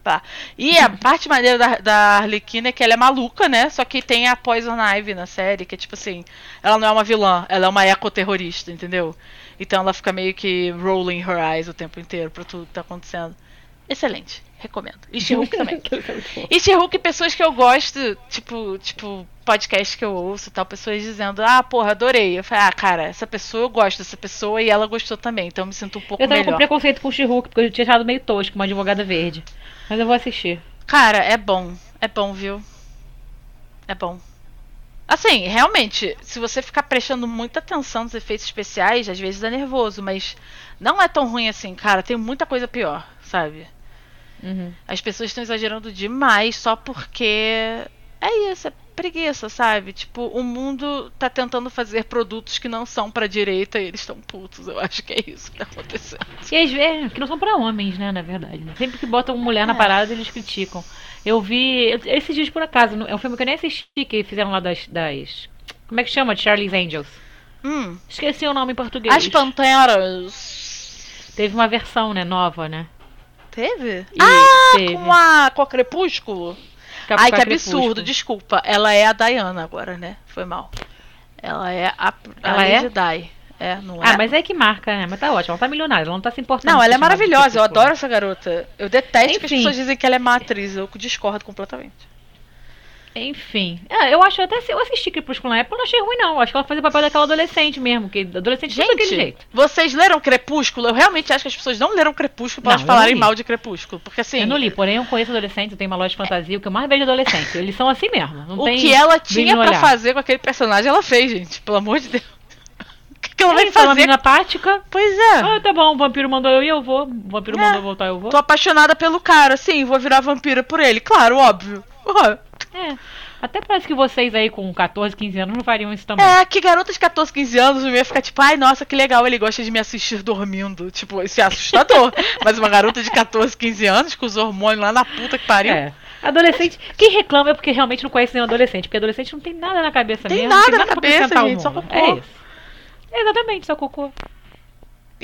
Tá. E a parte maneira da, da Arlequina é que ela é maluca, né? Só que tem a Poison Ivy na série, que é tipo assim, ela não é uma vilã, ela é uma ecoterrorista, entendeu? Então ela fica meio que rolling her eyes o tempo inteiro pra tudo que tá acontecendo. Excelente, recomendo. E She-Hulk também. E She-Hulk, pessoas que eu gosto, tipo, tipo, podcast que eu ouço e tal, pessoas dizendo, ah, porra, adorei. Eu falei, ah, cara, essa pessoa eu gosto dessa pessoa e ela gostou também, então eu me sinto um pouco Eu tava melhor. com preconceito com o She-Hulk, porque eu tinha achado meio tosco, uma advogada verde. Mas eu vou assistir. Cara, é bom. É bom, viu? É bom. Assim, realmente, se você ficar prestando muita atenção nos efeitos especiais, às vezes é nervoso, mas não é tão ruim assim, cara. Tem muita coisa pior, sabe? Uhum. As pessoas estão exagerando demais só porque. É isso, é preguiça, sabe? Tipo, o mundo tá tentando fazer produtos que não são pra direita e eles estão putos. Eu acho que é isso que tá acontecendo. E às vezes, que não são pra homens, né, na verdade. né? Sempre que botam mulher na É. parada, eles criticam. Eu vi, esses dias por acaso, é um filme que eu nem assisti, que fizeram lá das, das como é que chama? Charlie's Angels. Hum. Esqueci o nome em português. As Panteras. Teve uma versão, né, nova, né? Teve? E ah, teve. com a. com a Crepúsculo? Ai, que crepúsculo. absurdo, desculpa. Ela é a Diana agora, né? Foi mal. Ela é a, a Ela é? Lady Di. É, não é? Ah, mas é que marca, né? Mas tá ótimo, ela tá milionária, ela não tá se importando. Não, ela é de maravilhosa. Eu adoro essa garota. Eu detesto que as Enfim. pessoas dizem que ela é má atriz. Eu discordo completamente. Enfim. Ah, eu acho até se eu assisti Crepúsculo na época, eu não achei ruim, não. Acho que ela fazia o papel daquela adolescente mesmo, que adolescente sempre daquele Gente, jeito. vocês leram Crepúsculo? Eu realmente acho que as pessoas não leram Crepúsculo pra Não, elas falarem mal de Crepúsculo. Porque assim, Eu não li, porém eu conheço adolescentes, eu tenho uma loja de fantasia, o que eu mais vejo é adolescente. Eles são assim mesmo. O que ela tinha olhar. fazer com aquele personagem, ela fez, gente. Pelo amor de Deus. O que, que ela É vai é uma fazer? menina apática. Pois é. Ah, tá bom, o vampiro mandou eu ir, eu vou. O vampiro É. mandou eu voltar, eu vou. Tô apaixonada pelo cara, sim, vou virar vampira por ele. Claro, óbvio. É. Até parece que vocês aí com 14, 15 anos não fariam isso também. É, que garota de 14, 15 anos não ia ficar tipo, ai, nossa, que legal, ele gosta de me assistir dormindo. Tipo, isso é assustador. Mas uma garota de 14, 15 anos, com os hormônios lá na puta que pariu. É. Adolescente, quem reclama é porque realmente não conhece nenhum adolescente, porque adolescente não tem nada na cabeça Tem mesmo. nada tem na pra cabeça, gente, só cocô. É isso. Exatamente, só cocô.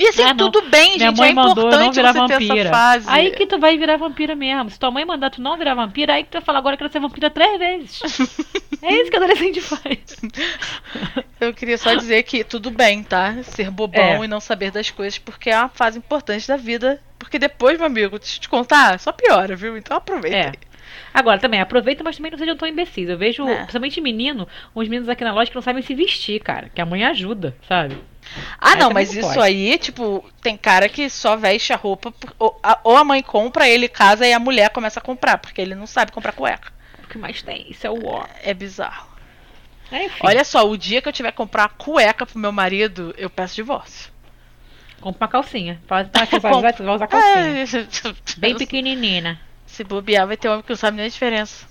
E assim, Ah, tudo bem, Minha gente, mãe é mandou eu não importante virar você ter vampira. essa fase. Aí que tu vai virar vampira mesmo. Se tua mãe mandar tu não virar vampira, aí que tu vai falar agora que quero ser vampira três vezes. é isso que adolescente faz. Eu queria só dizer que tudo bem, tá? Ser bobão É. e não saber das coisas, porque é uma fase importante da vida. Porque depois, meu amigo, deixa eu te contar, só piora, viu? Então aproveita. É. Agora, também, aproveita, mas também não sejam tão imbecis. Eu vejo, É. principalmente menino, uns meninos aqui na loja que não sabem se vestir, cara. Que a mãe ajuda, sabe? Ah, Aí não, mas não isso pode. aí, tipo, tem cara que só veste a roupa, ou a, ou a mãe compra, ele casa e a mulher começa a comprar, porque ele não sabe comprar cueca. O que mais tem? Isso é o ó. É bizarro. É, Olha só, o dia que eu tiver que comprar cueca pro meu marido, eu peço divórcio. compra uma calcinha. Fala, tá, você vai, usar calcinha. Bem pequenininha. Se bobear, vai ter homem que não sabe nem a diferença.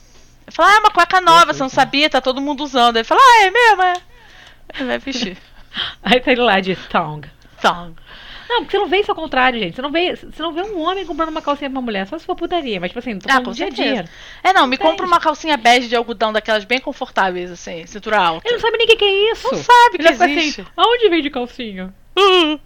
Eu falo, ah, é uma cueca nova, você não sabia, tá todo mundo usando. Ele fala, ah, é mesmo, é. Ele vai vestir. Aí tá ele lá de tongue. Então, Não, porque você não vê isso ao contrário, gente. Você não vê, você não vê um homem comprando uma calcinha pra uma mulher, só se for putaria. Mas, tipo assim, tô Ah, com dia a dia. é não, me Entende? compra uma calcinha bege de algodão daquelas bem confortáveis, assim, cintura alta. Ele não sabe nem o que, que é isso. Não sabe que Ele vai ficar existe. assim, aonde vende calcinha? Uh.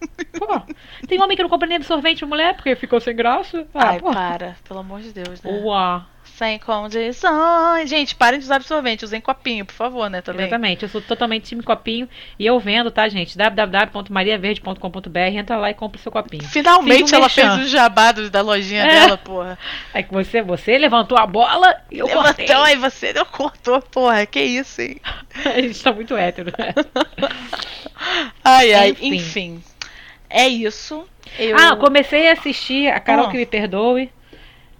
Pô, tem homem que não compra nem absorvente pra mulher porque ficou sem graça. Ah, Ai, pô. para, pelo amor de Deus, né? Uau. Sem condições. Gente, parem de usar absorvente, usem copinho, por favor, né, também. Exatamente, eu sou totalmente time copinho e eu vendo, tá, gente? www.mariaverde.com.br, entra lá e compra o seu copinho. Finalmente um ela fez o jabado da lojinha É. dela, porra. É que você, você levantou a bola e eu cortei. Levantou, aí você não cortou, porra. Que isso, hein? A gente tá muito hétero, né? Ai, ai, Enfim. enfim. É isso. Eu... Ah, comecei a assistir, a Carol Ah. que me perdoe,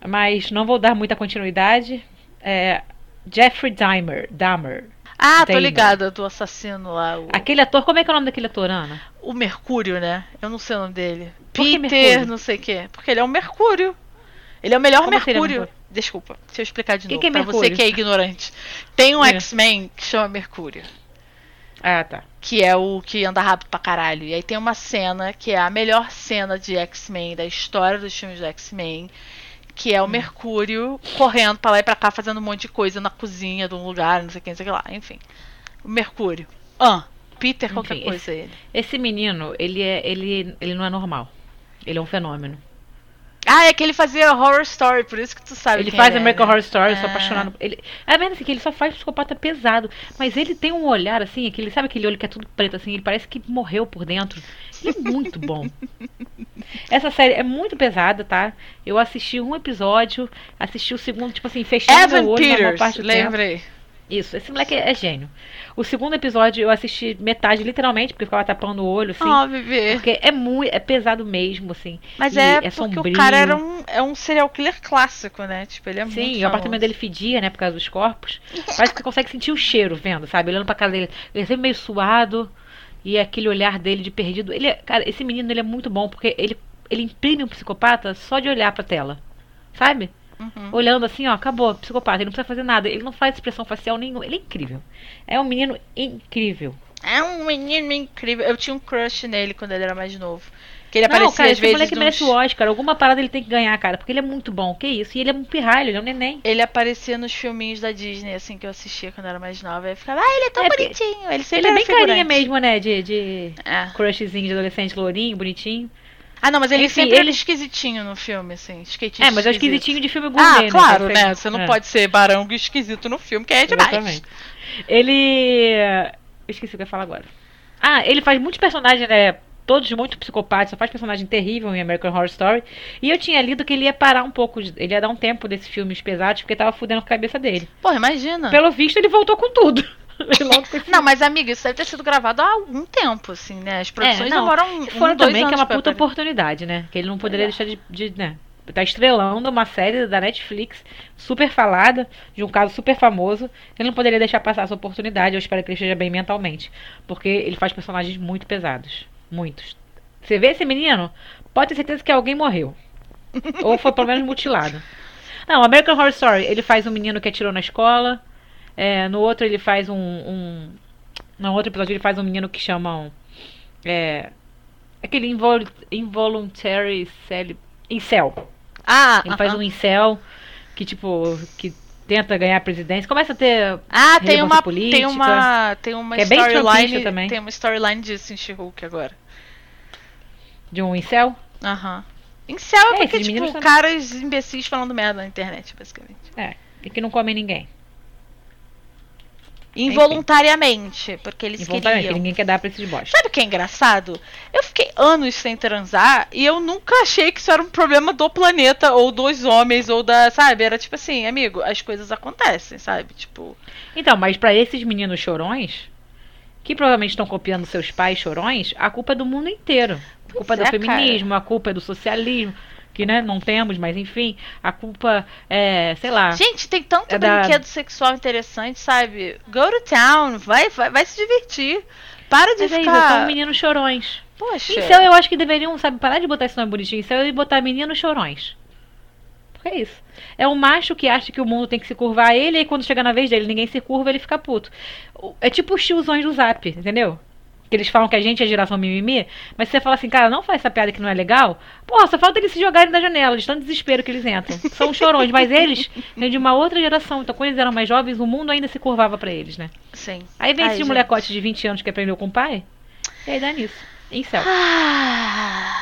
mas não vou dar muita continuidade. É, Jeffrey Dahmer. Dahmer. Ah, tô Damon. ligada do assassino lá. O, Aquele ator, como é que é o nome daquele ator, Ana? o Mercúrio, né? Eu não sei o nome dele. Peter, não sei o quê. Porque ele é o Mercúrio. Ele é o melhor é Mercúrio. Mercúrio? Desculpa, deixa eu explicar de Que novo. que é pra você que é ignorante. Tem um É. X-Men que chama Mercúrio. Ah, tá. Que é o que anda rápido pra caralho. E aí tem uma cena que é a melhor cena de X-Men da história dos filmes do X-Men. Que Hum. é o Mercúrio correndo pra lá e pra cá, fazendo um monte de coisa na cozinha de um lugar, não sei o que, não sei o que lá. Enfim. O Mercúrio. Ah, Peter, qualquer Enfim, coisa ele. Esse menino, ele, é, ele, ele não é normal. Ele é um fenômeno. Ah, é que ele fazia Horror Story, por isso que tu sabe Ele faz é, American né? Horror Story, eu sou Ah. apaixonado. Ele, é mesmo assim, que ele só faz psicopata pesado. Mas ele tem um olhar assim, aquele, sabe aquele olho que é tudo preto assim? Ele parece que morreu por dentro. Ele é muito bom. Essa série é muito pesada, tá? Eu assisti um episódio, assisti o segundo, tipo assim, fechando Evan meu olho na Peters, parte do tempo. Isso, esse moleque é, é gênio. O segundo episódio eu assisti metade, literalmente, porque eu ficava tapando o olho, assim. Ó, bebê. Porque é muito, é pesado mesmo, assim. Mas é, é porque sombrio. o cara era um, é um serial killer clássico, né? Tipo, ele é muito Sim, o famoso. apartamento dele fedia, né, por causa dos corpos. Parece que você consegue sentir o cheiro vendo, sabe? Olhando pra casa dele. Ele é sempre meio suado. E aquele olhar dele de perdido. Ele é, cara, esse menino ele é muito bom, porque ele, ele imprime um psicopata só de olhar pra tela. Sabe? Uhum. Olhando assim, ó, acabou, psicopata. Ele não precisa fazer nada. Ele não faz expressão facial nenhuma. Ele é incrível. É um menino incrível. É um menino incrível. Eu tinha um crush nele quando ele era mais novo. Que ele não, aparecia cara, às esse vezes moleque nos... merece o Oscar. Alguma parada ele tem que ganhar, cara. Porque ele é muito bom. Que isso? E ele é um pirralho, ele é um neném. Ele aparecia nos filminhos da Disney, assim, que eu assistia quando eu era mais nova. Aí eu ficava, ah, ele é tão É, bonitinho. Ele Ele sempre é era bem carinha figurante. mesmo, né? De, de É. crushzinho de adolescente, lourinho, bonitinho. Ah, não, mas ele Enfim, sempre ele- é esquisitinho no filme, assim. Skatista É, mas é esquisitinho de filme gourmet, Ah, claro, né? né? Você não É. pode ser barango esquisito no filme, que é demais. Exatamente. Ele. Eu esqueci o que eu ia falar agora. Ah, ele faz muitos personagens, né? Todos muito psicopatas, só faz personagem terrível em American Horror Story. E eu tinha lido que ele ia parar um pouco, ele ia dar um tempo desses filmes pesados, porque tava fudendo com a cabeça dele. Porra, imagina. Pelo visto, ele voltou com tudo. Não, mas amiga, isso deve ter sido gravado há algum tempo, assim, né? As produções É, não, demoram um, E fora um, dois também que é uma puta oportunidade, né? Que ele não poderia é. deixar de, de, né? Tá estrelando uma série da Netflix super falada, de um caso super famoso. Ele não poderia deixar passar essa oportunidade. Eu espero que ele esteja bem mentalmente. Porque ele faz personagens muito pesados. Muitos. Você vê esse menino, pode ter certeza que alguém morreu. Ou foi pelo menos mutilado. Não, American Horror Story, ele faz um menino que atirou na escola. É, no outro ele faz um, um. No outro episódio ele faz um menino que chamam. É, aquele invol involuntary celi incel. Ah, Ele faz aham. um incel que, tipo, que tenta ganhar a presidência. Começa a ter. Ah, tem uma, tem política, uma, tem uma é bem storyline, também. tem uma storyline disso em She-Hulk agora. de um incel. Aham. Incel é É, porque, tipo, caras imbecis falando merda na internet, basicamente. É. E que não come ninguém. Involuntariamente, porque eles Involuntariamente, queriam. que ninguém quer dar pra esses bosta. Sabe o que é engraçado? Eu fiquei anos sem transar e eu nunca achei que isso era um problema do planeta ou dos homens ou da, sabe? Era tipo assim, amigo, as coisas acontecem, sabe? Tipo, Então, mas pra esses meninos chorões, que provavelmente estão copiando seus pais chorões, a culpa é do mundo inteiro. A culpa é do é, feminismo, a culpa é do socialismo, que né, não temos, mas enfim, a culpa é, sei lá. gente, tem tanto É da- brinquedo sexual interessante, sabe? Go to town, vai, vai, vai se divertir. Para de Mas é isso, ficar. são meninos chorões. Poxa. Incel eu acho que deveriam, sabe, parar de botar esse nome bonitinho. Incel e botar meninos chorões. Porque é isso. É um macho que acha que o mundo tem que se curvar a ele e quando chega na vez dele ninguém se curva, ele fica puto. É tipo os tiozões do zap, entendeu? Que eles falam que a gente é geração mimimi, mas você fala assim, cara, não faz essa piada que não é legal. Porra, só falta eles se jogarem da janela, de tanto desespero que eles entram. São chorões, mas eles vêm de uma outra geração. Então, quando eles eram mais jovens, o mundo ainda se curvava pra eles, né? Sim. Aí vem Ai, esse gente. molecote de 20 anos que aprendeu com o pai, e aí dá nisso. Incel. Ah,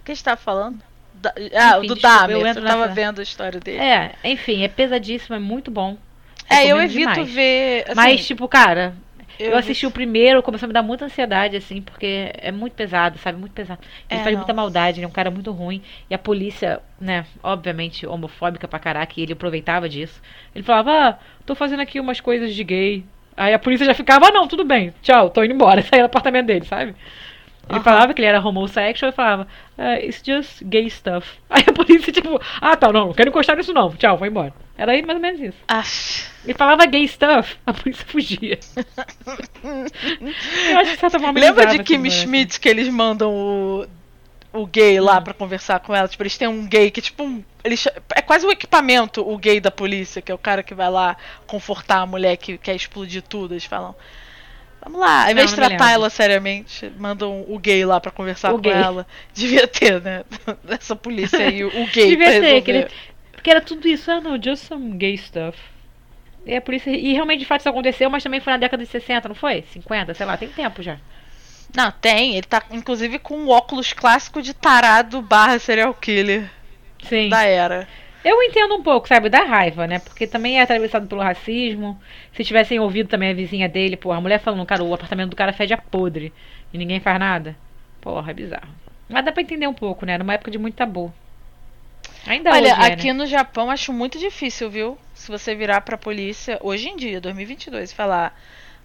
o que a gente tava falando? Da- ah, Enfim, do Dahmer. eu Eu, tava nessa- vendo a história dele. É, enfim, é pesadíssimo, é muito bom. É, eu evito demais. ver. assim, Mas, tipo, cara, eu, eu assisti o primeiro, começou a me dar muita ansiedade, assim, porque é muito pesado, sabe? Muito pesado. Ele É, faz não. muita maldade, ele é um cara muito ruim. E a polícia, né, obviamente, homofóbica pra caraca, e ele aproveitava disso. Ele falava, ah, tô fazendo aqui umas coisas de gay. Aí a polícia já ficava, ah, não, tudo bem, tchau, tô indo embora. Saía do apartamento dele, sabe? Ele Aham. falava que ele era homosexual e falava, "Ah, it's just gay stuff. Aí a polícia, tipo, ah, tá, não, não quero encostar nisso não, tchau, vou embora. Era aí mais ou menos isso. Aff. Ele falava gay stuff, a polícia fugia. Eu acho que certa forma Lembra de Kim esse Schmidt que eles mandam o, o gay lá pra conversar com ela? Tipo, eles têm um gay que, tipo, um, eles, é quase um equipamento, o gay da polícia, que é o cara que vai lá confortar a mulher que quer explodir tudo. Eles falam. Vamos lá, ao invés de tratar ela seriamente, mandam o gay lá pra conversar O com gay. ela. Devia ter, né? Essa polícia aí, o gay Devia ter, que ele- porque era tudo isso, ah não, just some gay stuff. E a polícia. E realmente de fato isso aconteceu, mas também foi na década de 60, não foi? 50, sei lá, tem tempo já. Não, tem. Ele tá, inclusive, com um óculos clássico de tarado barra serial killer Sim. da era. Eu entendo um pouco, sabe, da raiva, né? Porque também é atravessado pelo racismo. Se tivessem ouvido também a vizinha dele, pô, a mulher falando, cara, o apartamento do cara fede a podre e ninguém faz nada. Porra, é bizarro. Mas dá pra entender um pouco, né? Numa época de muito tabu. Ainda Olha, hoje é, aqui né? no Japão acho muito difícil, viu? Se você virar pra polícia, hoje em dia, 2022, e falar: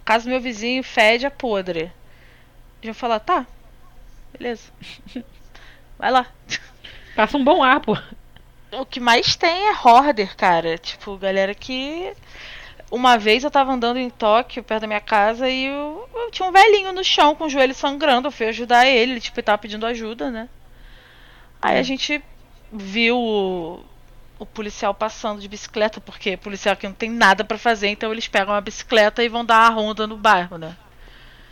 caso meu vizinho fede a podre. Eles vão falar: tá, beleza. Vai lá. Passa um bom ar, pô. O que mais tem é hoarder, cara. Tipo, galera que. Uma vez eu tava andando em Tóquio, perto da minha casa, e eu, eu tinha um velhinho no chão com o joelho sangrando. Eu fui ajudar ele, ele, tipo, ele tava pedindo ajuda, né? Aí a Hum. gente viu o, o policial passando de bicicleta, porque policial aqui não tem nada pra fazer, então eles pegam a bicicleta e vão dar a ronda no bairro, né?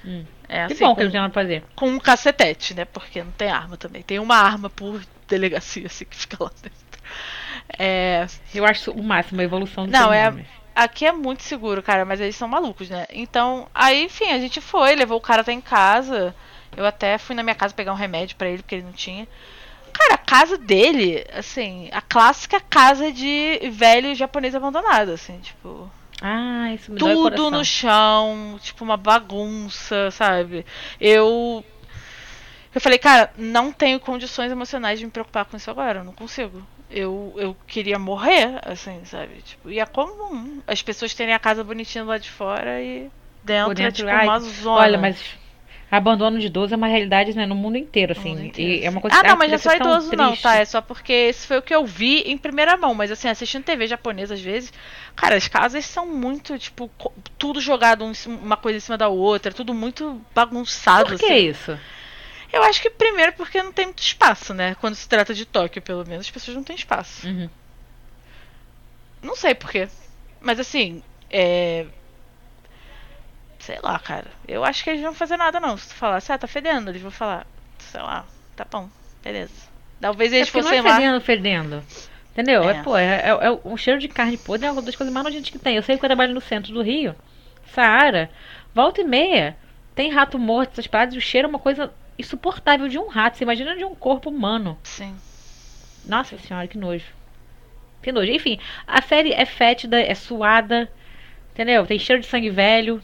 Hum. É Que assim, bom com, que não tem nada pra fazer. com um cacetete, né? Porque não tem arma também. Tem uma arma por delegacia, assim, que fica lá dentro. É, Eu acho o máximo, a evolução do Não, é-. Aqui é muito seguro, cara, mas eles são malucos, né? Então, aí, enfim, a gente foi, levou o cara até em casa. Eu até fui na minha casa pegar um remédio pra ele, porque ele não tinha. Cara, a casa dele, assim, a clássica casa de velho japonês abandonado, assim, tipo. Ah, isso me Tudo no chão, tipo uma bagunça, sabe? Eu. Eu falei, cara, não tenho condições emocionais de me preocupar com isso agora, eu não consigo. Eu, eu queria morrer, assim, sabe? Tipo, e é comum as pessoas terem a casa bonitinha lá de fora e dentro, Por é dentro, tipo ai, uma zona. Olha, mas abandono de idoso é uma realidade né, no mundo inteiro, assim. mundo E inteiro, é uma coisa Ah, que não, mas não é só idoso, não, tá? É só porque esse foi o que eu vi em primeira mão. Mas assim, assistindo TV japonesa às vezes, cara, as casas são muito, tipo, tudo jogado um uma coisa em cima da outra, tudo muito bagunçado. Por que assim. isso? Eu acho que primeiro porque não tem muito espaço, né? Quando se trata de Tóquio, pelo menos, as pessoas não têm espaço. Uhum. Não sei porquê. Mas assim, é. Sei lá, cara. Eu acho que eles não vão fazer nada, não. Se tu falasse, ah, tá fedendo, eles vão falar, sei lá, tá bom, beleza. Talvez É eles não fossem é lá. fedendo, fedendo. Entendeu? É, É. pô, é, é, é o cheiro de carne podre é uma das coisas mais nojentas que tem. Eu sei que eu trabalho no centro do Rio, Saara, volta e meia, tem rato morto, essas paradas, e o cheiro é uma coisa insuportável de um rato. Você imagina de um corpo humano. Sim. Nossa senhora, que nojo. Que nojo. Enfim, a série é fétida, é suada, entendeu? Tem cheiro de sangue velho.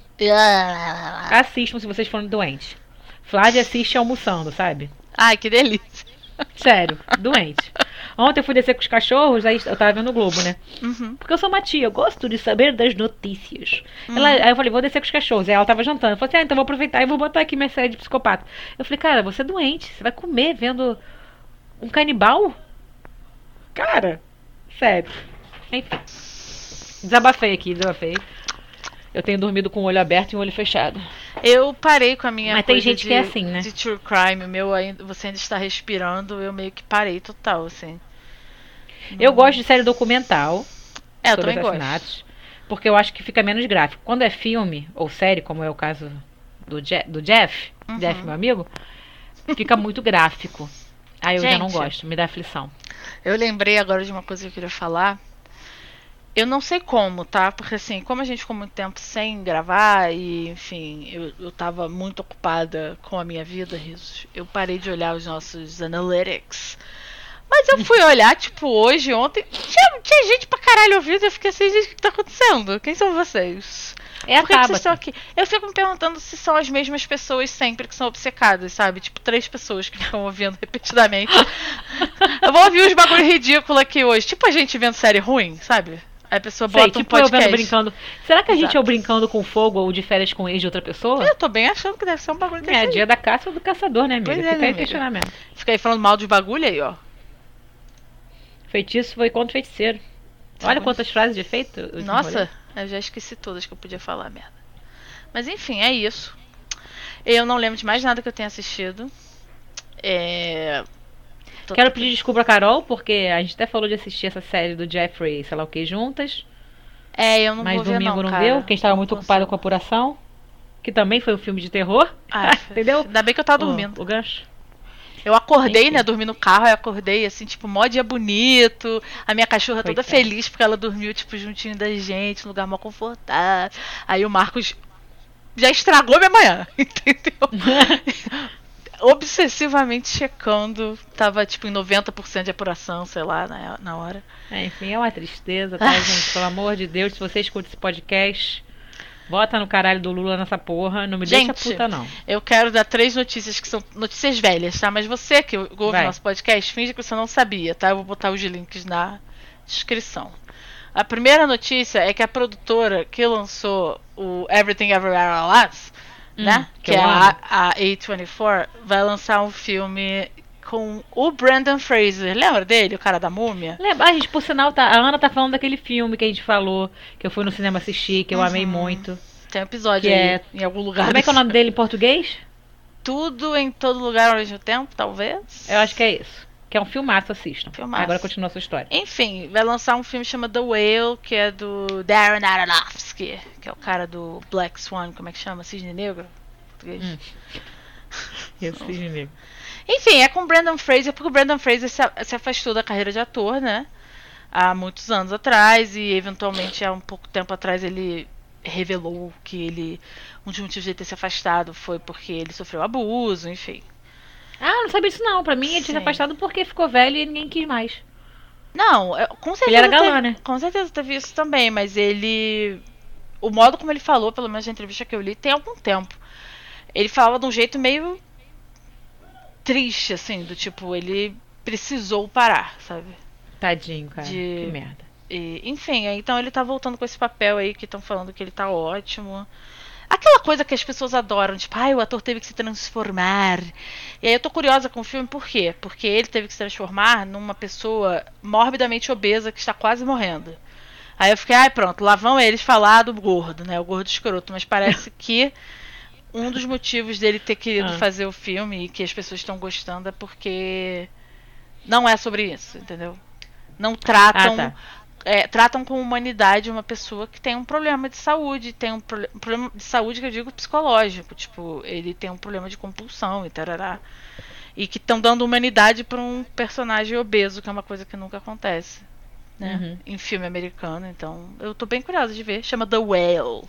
Assistam se vocês forem doentes. Flávia assiste almoçando, sabe? Ai, que delícia. Sério, doente. Ontem eu fui descer com os cachorros, aí eu tava vendo o Globo, né? Uhum. Porque eu sou uma tia, eu gosto de saber das notícias. Ela, aí eu falei, vou descer com os cachorros. Aí ela tava jantando. Eu falei assim, ah, então vou aproveitar e vou botar aqui minha série de psicopata. Eu falei, cara, você é doente, você vai comer vendo um canibal? Cara, sério. Enfim. Desabafei aqui, desabafei. Eu tenho dormido com o olho aberto e o olho fechado. Eu parei com a minha Mas tem coisa gente de, que é assim, né? de true crime. O meu ainda, você ainda está respirando, eu meio que parei total, assim. Eu gosto de série documental. É, eu sobre também gosto. assassinatos, porque eu acho que fica menos gráfico. Quando é filme ou série, como é o caso do, Je- do Jeff, Uhum. Jeff, meu amigo, fica muito gráfico. Aí eu já não Gente. gosto, me dá aflição. Eu lembrei agora de uma coisa que eu queria falar. Eu não sei como, tá? Porque assim, como a gente ficou muito tempo sem gravar e, enfim, eu, eu tava muito ocupada com a minha vida, Risos, eu parei de olhar os nossos analytics. Mas eu fui olhar, tipo, hoje, ontem, tinha, tinha gente pra caralho ouvindo eu fiquei assim, gente, o que tá acontecendo? Quem são vocês? É a Por que, que vocês estão aqui? Eu fico me perguntando se são as mesmas pessoas sempre que são obcecadas, sabe? Tipo, três pessoas que ficam ouvindo repetidamente. eu vou ouvir uns bagulho ridículo aqui hoje. Tipo a gente vendo série ruim, sabe? Aí a pessoa Sei, bota um tipo eu podcast. vendo brincando. Será que a gente é o Exato. brincando com fogo ou de férias com ex de outra pessoa? Eu tô bem achando que deve ser um bagulho desse É, aí. dia da caça ou do caçador, né, amiga? Pois é, Fica né, aí amiga? questionamento. Fica aí falando mal de bagulho aí, ó. Feitiço foi contra feiticeiro. Olha bom. quantas frases de efeito. eu. Nossa, eu já esqueci todas que eu podia falar, merda. Mas enfim, é isso. Eu não lembro de mais nada que eu tenha assistido. É. tô- Quero pedir desculpa a Carol, porque a gente até falou de assistir essa série do Jeffrey, sei lá o que, juntas. É, eu não mas vou ver domingo não, não, cara. deu, porque a gente tava Não muito ocupado com a apuração. Que também foi um filme de terror. Ah, Entendeu? Ainda bem que eu tava O- dormindo. O, gancho. Eu acordei, né? Dormi no carro, eu acordei assim, tipo, mó dia bonito. A minha cachorra toda Coitada. feliz porque ela dormiu, tipo, juntinho da gente, num lugar mó confortável. Aí o Marcos já estragou minha manhã, entendeu? Obsessivamente checando. Tava, tipo, em 90% de apuração, sei lá, na, na hora. É, enfim, é uma tristeza, tá, gente? Pelo amor de Deus, se você escuta esse podcast, bota no caralho do Lula nessa porra. Não me deixa Gente, puta, não. Eu quero dar três notícias que são notícias velhas, tá? Mas você que ouve Vai. nosso podcast, finge que você não sabia, tá? Eu vou botar os links na descrição. A primeira notícia é que a produtora que lançou o Everything Everywhere All At Once, Hum, né? que Que, é amo. a, a A24, vai lançar um filme com o Brandon Fraser. Lembra dele, o cara da múmia? Lembra, ah, gente, por sinal, tá, a Ana tá falando daquele filme que a gente falou, que eu fui no cinema assistir, que eu amei Uhum. muito. Tem um episódio aí, é- em algum lugar. Como é que é o nome dele em português? Tudo em todo lugar ao mesmo tempo, talvez? Eu acho que é isso. Que é um filmaço, assistam. Filmaço. Agora continua a sua história. Enfim, vai lançar um filme chamado The Whale, que é do Darren Aronofsky, que é o cara do Black Swan, como é que chama? Cisne Negro? Português. Hum. Eu cisne negro. Enfim, é com o Brandon Fraser, porque o Brandon Fraser se afastou da carreira de ator, né? Há muitos anos atrás, e eventualmente há um pouco tempo atrás ele revelou que ele. Um dos motivos de ele ter se afastado foi porque ele sofreu abuso, enfim. Ah, não sabia isso não. Pra mim ele tinha se afastado porque ficou velho e ninguém quis mais. Não, eu- com certeza. Ele era galã, teve, né? Com certeza teve isso também, mas ele. O modo como ele falou, pelo menos na entrevista que eu li, tem algum tempo. Ele falava de um jeito meio triste, assim, do tipo, ele precisou parar, sabe? Tadinho, cara. De- Que merda. E, enfim, então ele tá voltando com esse papel aí que estão falando que ele tá ótimo. Aquela coisa que as pessoas adoram, tipo, ai, o ator teve que se transformar. E aí eu tô curiosa com o filme, por quê? Porque ele teve que se transformar numa pessoa morbidamente obesa que está quase morrendo. Aí eu fiquei, ai, pronto, lá vão eles falar do gordo, né? O gordo escroto. Mas parece que um dos motivos dele ter querido Ah. fazer o filme e que as pessoas estão gostando é porque não é sobre isso, entendeu? Não tratam Ah, tá. É, tratam com humanidade uma pessoa que tem um problema de saúde, tem um, prole- um problema de saúde que eu digo psicológico, tipo, ele tem um problema de compulsão e tarará. E que estão dando humanidade para um personagem obeso, que é uma coisa que nunca acontece, né? Uhum. Em filme americano, então eu tô bem curiosa de ver. Chama The Whale.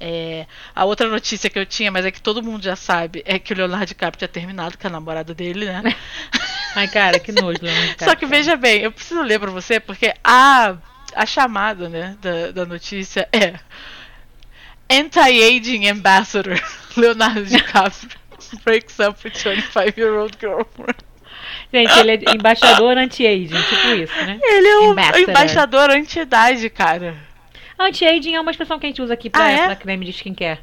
É, a outra notícia que eu tinha, mas é que todo mundo já sabe, é que o Leonardo DiCaprio tinha terminado com a namorada dele, né? Ai, cara, que nojo, Leonardo Só que veja bem, eu preciso ler pra você, porque a, a chamada né, da, da notícia é Anti-Aging Ambassador Leonardo DiCaprio breaks up with 25-year-old girlfriend. Gente, ele é embaixador anti-aging, tipo isso, né? Ele é o Ambassador. embaixador anti-idade, cara. Anti-aging é uma expressão que a gente usa aqui pra, Ah, é? pra creme de skincare.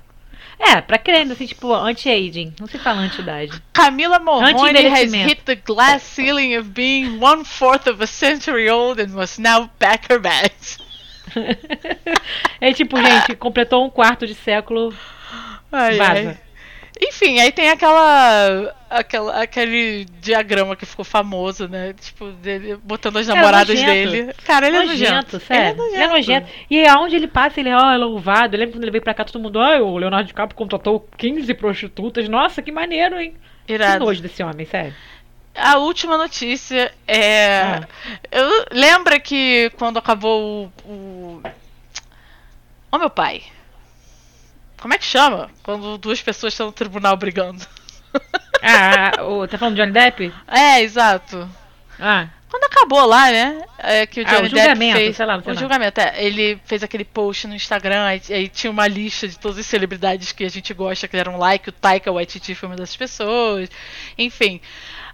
É, pra creme, assim, tipo, anti-aging. Não se fala anti-idade. Camila Morrone has hit the glass ceiling of being one fourth of a century old and must now pack her bags. é tipo, gente, completou um quarto de século. Ai, Vaza. ai. Enfim, aí tem aquela, aquela. aquele diagrama que ficou famoso, né? Tipo, dele botando as Cara, namoradas nojento. dele. Cara, ele é nojento. nojento, sério. Ele Ele é nojento. E aonde ele passa, ele ó, é louvado. Eu lembro quando ele veio pra cá, todo mundo, ai, o Leonardo DiCaprio contratou 15 prostitutas. Nossa, que maneiro, hein? Que Irado. nojo desse homem, sério. A última notícia é. Ah. Eu, lembra que quando acabou o. o... Ô meu pai. Como é que chama? Quando duas pessoas estão no tribunal brigando. Ah, o, tá falando de Johnny Depp? é, exato. Ah, Quando acabou lá, né? é, que o Ah, Johnny o julgamento, Depp fez, sei lá, sei o lá. julgamento, é, ele fez aquele post no Instagram, aí, aí tinha uma lista de todas as celebridades que a gente gosta, que deram like, o Taika Waititi foi uma dessas pessoas, enfim.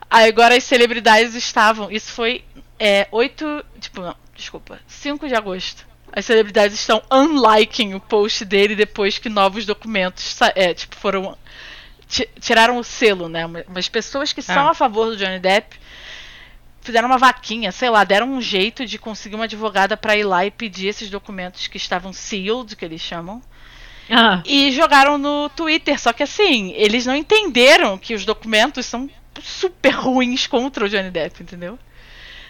Aí agora as celebridades estavam, isso foi é, 8, tipo, não, desculpa, 5 de agosto. As celebridades estão unliking o post dele depois que novos documentos, é, tipo, foram ti- tiraram o selo, né? Mas pessoas que são Ah. a favor do Johnny Depp fizeram uma vaquinha, sei lá, deram um jeito de conseguir uma advogada pra ir lá e pedir esses documentos que estavam sealed, que eles chamam, ah, e jogaram no Twitter. Só que assim, eles não entenderam que os documentos são super ruins contra o Johnny Depp, entendeu?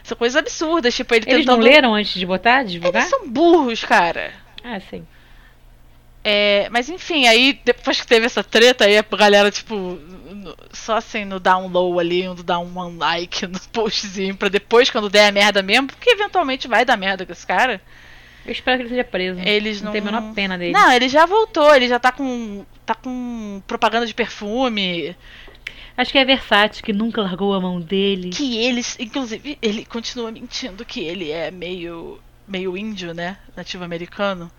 São coisas absurdas, tipo, ele eles não leram antes de botar, de divulgar? Eles são burros, cara. Ah, sim. É, mas enfim, aí depois que teve essa treta, aí a galera, tipo, no- só assim no low ali, no dar um one like no postzinho, pra depois, quando der a merda mesmo, porque eventualmente vai dar merda com esse cara, Eu espero que ele seja preso. eles não não. tem a menor pena dele. Não, ele já voltou, ele já tá com. tá com propaganda de perfume. Acho que é Versace que nunca largou a mão dele. Que eles, inclusive, ele continua mentindo que ele é meio. meio índio, né? Nativo americano.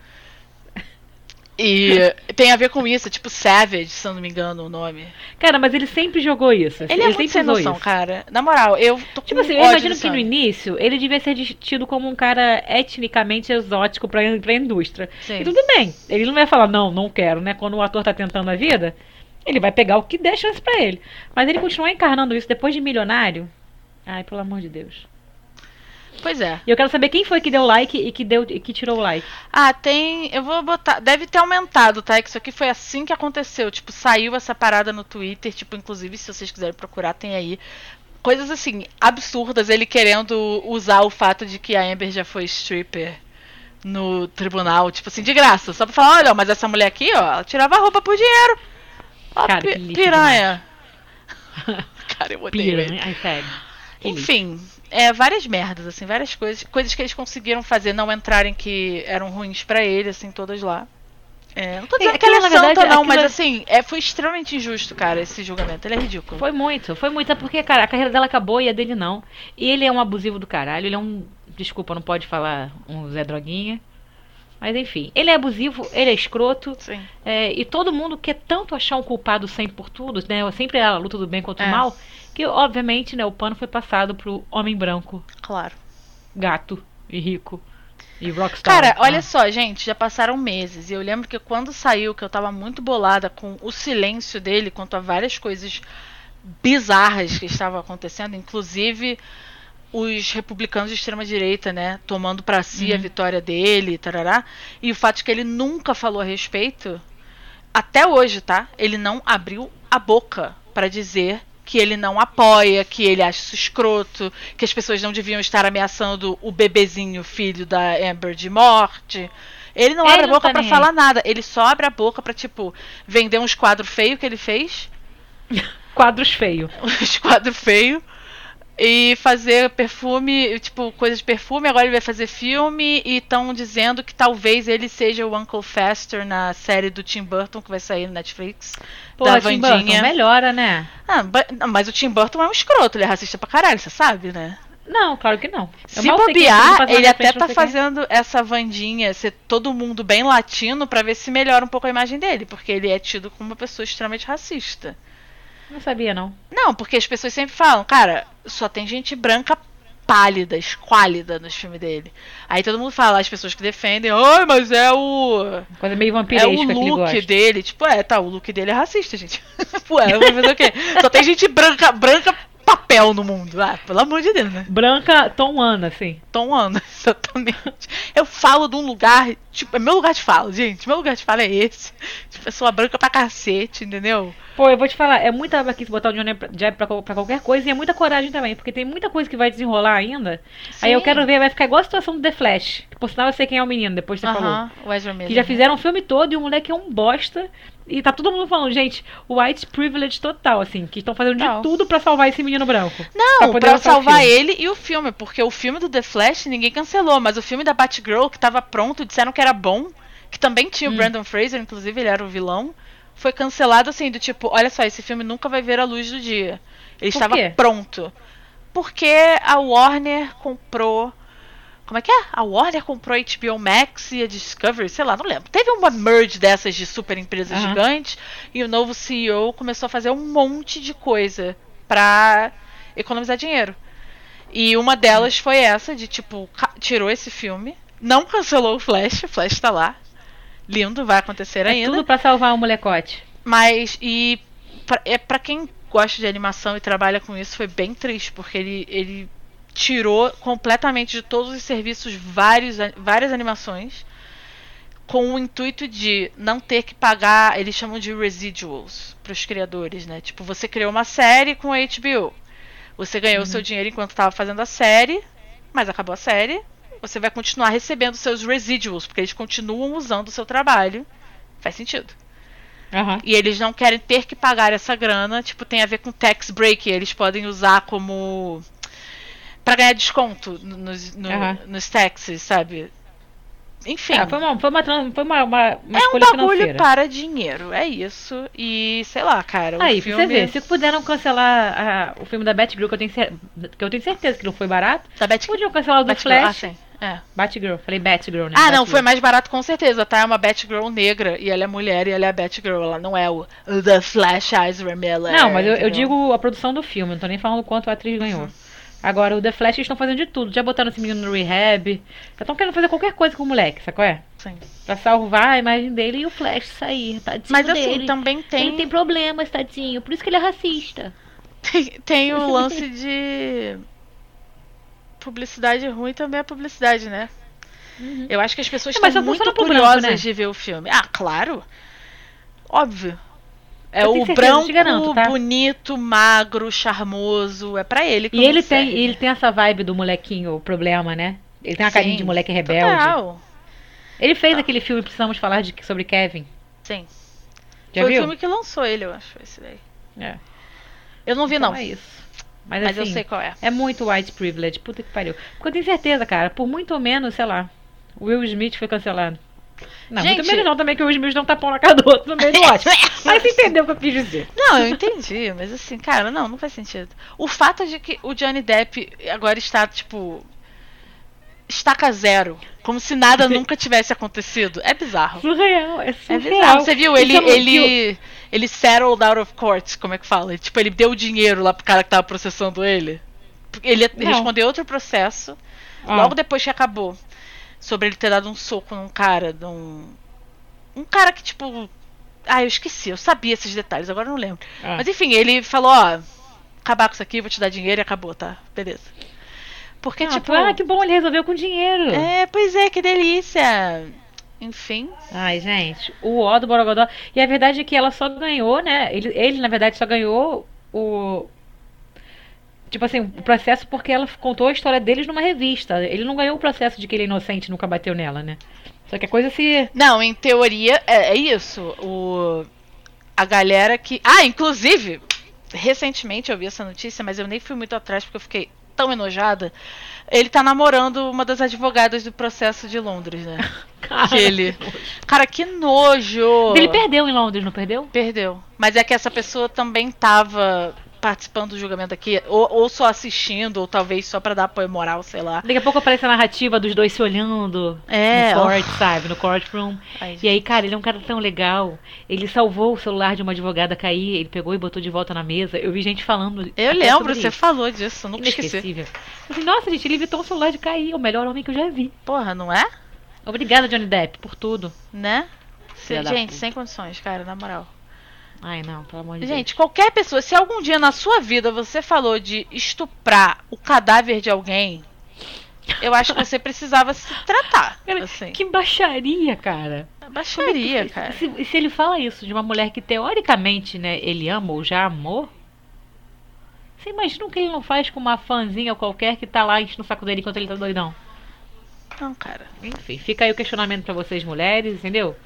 E tem a ver com isso, tipo Savage, se eu não me engano o nome. Cara, mas ele sempre jogou isso. Ele é muito sempre sem noção, isso. cara. Na moral, eu tô com Tipo assim, eu imagino que no início ele devia ser tido como um cara etnicamente exótico pra, pra indústria. Sim. E tudo bem. Ele não vai falar, não, não quero, né? Quando o ator tá tentando a vida, ele vai pegar o que der chance pra ele. Mas ele continuar encarnando isso depois de milionário. Ai, pelo amor de Deus. Pois é. E eu quero saber quem foi que deu like e que, deu, e que tirou o like. Ah, tem. Eu vou botar. Deve ter aumentado, tá? Que isso aqui foi assim que aconteceu. Tipo, saiu essa parada no Twitter. Tipo, inclusive, se vocês quiserem procurar, tem aí. Coisas assim, absurdas. Ele querendo usar o fato de que a Amber já foi stripper no tribunal. Tipo assim, de graça. Só pra falar: olha, mas essa mulher aqui, ó, ela tirava a roupa por dinheiro. Ó, Cara, pi- que piranha. Cara, eu odeio ele. Piranha. Ai, sério. Enfim, é, várias merdas, assim, várias coisas. Coisas que eles conseguiram fazer não entrarem que eram ruins pra ele, assim, todas lá. É, não tô dizendo É, que ela é aquilo, santa, verdade, não, aquilo mas é- assim, é, foi extremamente injusto, cara, esse julgamento. Ele é ridículo. Foi muito, foi muito. É porque, cara, a carreira dela acabou e a dele não. E ele é um abusivo do caralho. Ele é um. Desculpa, não pode falar um Zé Droguinha. Mas enfim, ele é abusivo, ele é escroto. Sim. é, e todo mundo quer tanto achar um culpado sempre por tudo, né? Sempre é a luta do bem contra É. o mal. Que, obviamente, né, o pano foi passado pro homem branco, Claro. gato e rico. E rockstar. Cara, Ah. olha só, gente, já passaram meses. E eu lembro que quando saiu, que eu tava muito bolada com o silêncio dele quanto a várias coisas bizarras que estavam acontecendo, inclusive os republicanos de extrema direita, né, tomando pra si a Uhum. vitória dele, tarará, e o fato de que ele nunca falou a respeito, até hoje, tá? Ele não abriu a boca pra dizer que ele não apoia, que ele acha isso escroto, que as pessoas não deviam estar ameaçando o bebezinho, filho da Amber, de morte. Ele não Ele abre a boca tá pra nem falar nada. Ele só abre a boca pra, tipo, vender uns quadros feios que ele fez. Quadros feios. Uns quadros feios. E fazer perfume, tipo, coisa de perfume. Agora ele vai fazer filme. E estão dizendo que talvez ele seja o Uncle Fester na série do Tim Burton que vai sair no Netflix. Pô, da Tim Wandinha. Burton, melhora, né? Ah, mas o Tim Burton é um escroto, ele é racista pra caralho, você sabe, né? Não, claro que não. Eu Se bobear, ele até frente, tá sei quem fazendo essa Vandinha ser todo mundo bem latino pra ver se melhora um pouco a imagem dele, porque ele é tido como uma pessoa extremamente racista. Não sabia, não. Não, porque as pessoas sempre falam, cara, só tem gente branca pálida, esquálida nos filmes dele. Aí todo mundo fala, as pessoas que defendem, ai, mas é o. Coisa meio É vampiresca o que ele look dele. Tipo, é, tá, o look dele é racista, gente. Ué, vou fazer o quê? Só tem gente branca, branca papel no mundo. Ah, pelo amor de Deus, né? Branca Tom Ana, assim. Tom Ana, exatamente. Eu falo de um lugar, tipo, é meu lugar de fala, gente. Meu lugar de fala é esse. De pessoa branca pra cacete, entendeu? Pô, eu vou te falar, é muita babaquice botar o Johnny Depp pra, pra qualquer coisa e é muita coragem também, porque tem muita coisa que vai desenrolar ainda. Aí eu Sim. quero ver, vai ficar igual a situação do The Flash. Que por sinal eu sei quem é o menino, depois você falou. Aham, o Ezra Miller. Que já fizeram o filme todo e o moleque é um bosta. E tá todo mundo falando, gente, white privilege total, assim, que estão fazendo Total. de tudo pra salvar esse menino branco. Não, pra poder pra o salvar ele e o filme, porque o filme do The Flash ninguém cancelou, mas o filme da Batgirl, que tava pronto, disseram que era bom, que também tinha o Hum. Brandon Fraser, inclusive ele era o vilão, foi cancelado assim, do tipo, olha só, esse filme nunca vai ver a luz do dia. Ele Por estava quê? pronto. Porque a Warner comprou. Como é que é? A Warner comprou a HBO Max e a Discovery, sei lá, não lembro. Teve uma merge dessas de super empresas Aham. gigantes e o novo CEO começou a fazer um monte de coisa pra economizar dinheiro. E uma delas foi essa, de tipo, tirou esse filme, não cancelou o Flash, o Flash tá lá. Lindo, vai acontecer É ainda. tudo pra salvar o molecote. Mas, e pra, é, pra quem gosta de animação e trabalha com isso, foi bem triste, porque ele, ele tirou completamente de todos os serviços vários, várias animações, com o intuito de não ter que pagar, eles chamam de residuals para os criadores, né? Tipo, você criou uma série com a HBO. Você ganhou o seu dinheiro enquanto estava fazendo a série, mas acabou a série. Você vai continuar recebendo seus residuals, porque eles continuam usando o seu trabalho. Faz sentido. Aham. E eles não querem ter que pagar essa grana, tipo, tem a ver com tax break, eles podem usar como Pra ganhar desconto no- nos, no- Aham. nos taxes, sabe? Enfim, É, foi uma, foi uma, foi uma, uma, uma é um bagulho financeira. para dinheiro, é isso. E sei lá, cara, Aí, pra filme você ver, se puderam cancelar a- o filme da Batgirl, que eu, tenho que eu tenho certeza que não foi barato, da Bat podiam cancelar o do ah, Flash. sim, é. Batgirl, falei Batgirl, né? Ah, não, Batgirl. foi mais barato com certeza, tá? É uma Batgirl negra e ela é mulher e ela é a Batgirl, ela não é o The Flash Ezra Miller. Não, mas eu, eu entendeu? digo a produção do filme, não tô nem falando quanto a atriz ganhou. Agora, o The Flash eles estão fazendo de tudo. Já botaram esse menino no rehab. Já estão querendo fazer qualquer coisa com o moleque, sacou? É? Sim. Pra salvar a imagem dele e o Flash sair, tadinho Mas assim, dele. também tem, Ele tem problemas, tadinho. Por isso que ele é racista. tem, tem o lance de publicidade ruim também é publicidade, né? Uhum. Eu acho que as pessoas É, estão muito curiosas branco, né? de ver o filme. Ah, claro. Óbvio. É o branco, garanto, tá? bonito, magro, charmoso. É pra ele que E ele tem, ele tem essa vibe do molequinho, o problema, né? Ele tem uma carinha de moleque rebelde. Total. Ele fez aquele filme Precisamos Falar de, sobre Kevin. Sim. Já Foi viu? o filme que lançou ele, eu acho, esse daí. É. Eu não vi, Então não. é isso. Mas, Mas eu assim, sei qual é. É muito white privilege, puta que pariu. Porque eu tenho certeza, cara, por muito ou menos, sei lá, Will Smith foi cancelado. Não, Gente- muito menos não também que o Will Smith dá um tapão na cara do outro no meio do ótimo. Mas você entendeu o que eu quis dizer. Não, eu entendi, mas assim, cara, não, não faz sentido. O fato de que o Johnny Depp agora está, tipo. Estaca zero. Como se nada nunca tivesse acontecido. É bizarro. Surreal, é É surreal. bizarro. Você viu? Ele, é ele, ele settled out of court, como é que fala? Tipo, ele deu dinheiro lá pro cara que tava processando ele. Ele Não. responder outro processo, Ah. logo depois que acabou. Sobre ele ter dado um soco num cara, num. Um cara que, tipo. Ah, eu esqueci, eu sabia esses detalhes, agora eu não lembro. Ah. Mas enfim, ele falou, ó, acabar com isso aqui, vou te dar dinheiro e acabou, tá? Beleza. Porque, Ah, tipo. ah, que bom, ele resolveu com dinheiro. É, pois é, que delícia. Enfim. Ai, gente, o ó do Borogodó. E a verdade é que ela só ganhou, né? Ele, ele, na verdade, só ganhou o. Tipo assim, o processo porque ela contou a história deles numa revista. Ele não ganhou o processo de que ele é inocente e nunca bateu nela, né? Só que a coisa se. Não, em teoria é, é isso. O, a galera que. Ah, inclusive, recentemente eu vi essa notícia, mas eu nem fui muito atrás porque eu fiquei tão enojada. Ele tá namorando uma das advogadas do processo de Londres, né? Cara, Que ele. Cara, que nojo! Ele perdeu em Londres, não perdeu? Perdeu. Mas é que essa pessoa também tava participando do julgamento aqui, ou, ou só assistindo, ou talvez só pra dar apoio moral, sei lá. Daqui a pouco aparece a narrativa dos dois se olhando É, no court, sabe? No courtroom. Ai, E aí, cara, ele é um cara tão legal. Ele salvou o celular de uma advogada cair, ele pegou e botou de volta na mesa. Eu vi gente falando. Eu lembro, você isso. falou disso, nunca esqueci. Inesquecível. Assim, nossa, gente, ele evitou o celular de cair. O melhor homem que eu já vi. Porra, não é? Obrigada, Johnny Depp, por tudo. Né? Da gente, sem condições, cara, na moral. Ai, não, pelo amor de Gente, qualquer pessoa, se algum dia na sua vida você falou de estuprar o cadáver de alguém, eu acho que você precisava se tratar. Deus. Assim. Cara, que baixaria, cara. Baixaria, Se- cara. Se, se ele fala isso de uma mulher que teoricamente, né, ele ama ou já amou, você imagina o que ele não faz com uma fãzinha qualquer que tá lá enchendo o saco dele enquanto ele tá doidão? Não, cara. Enfim, fica aí o questionamento pra vocês mulheres, entendeu?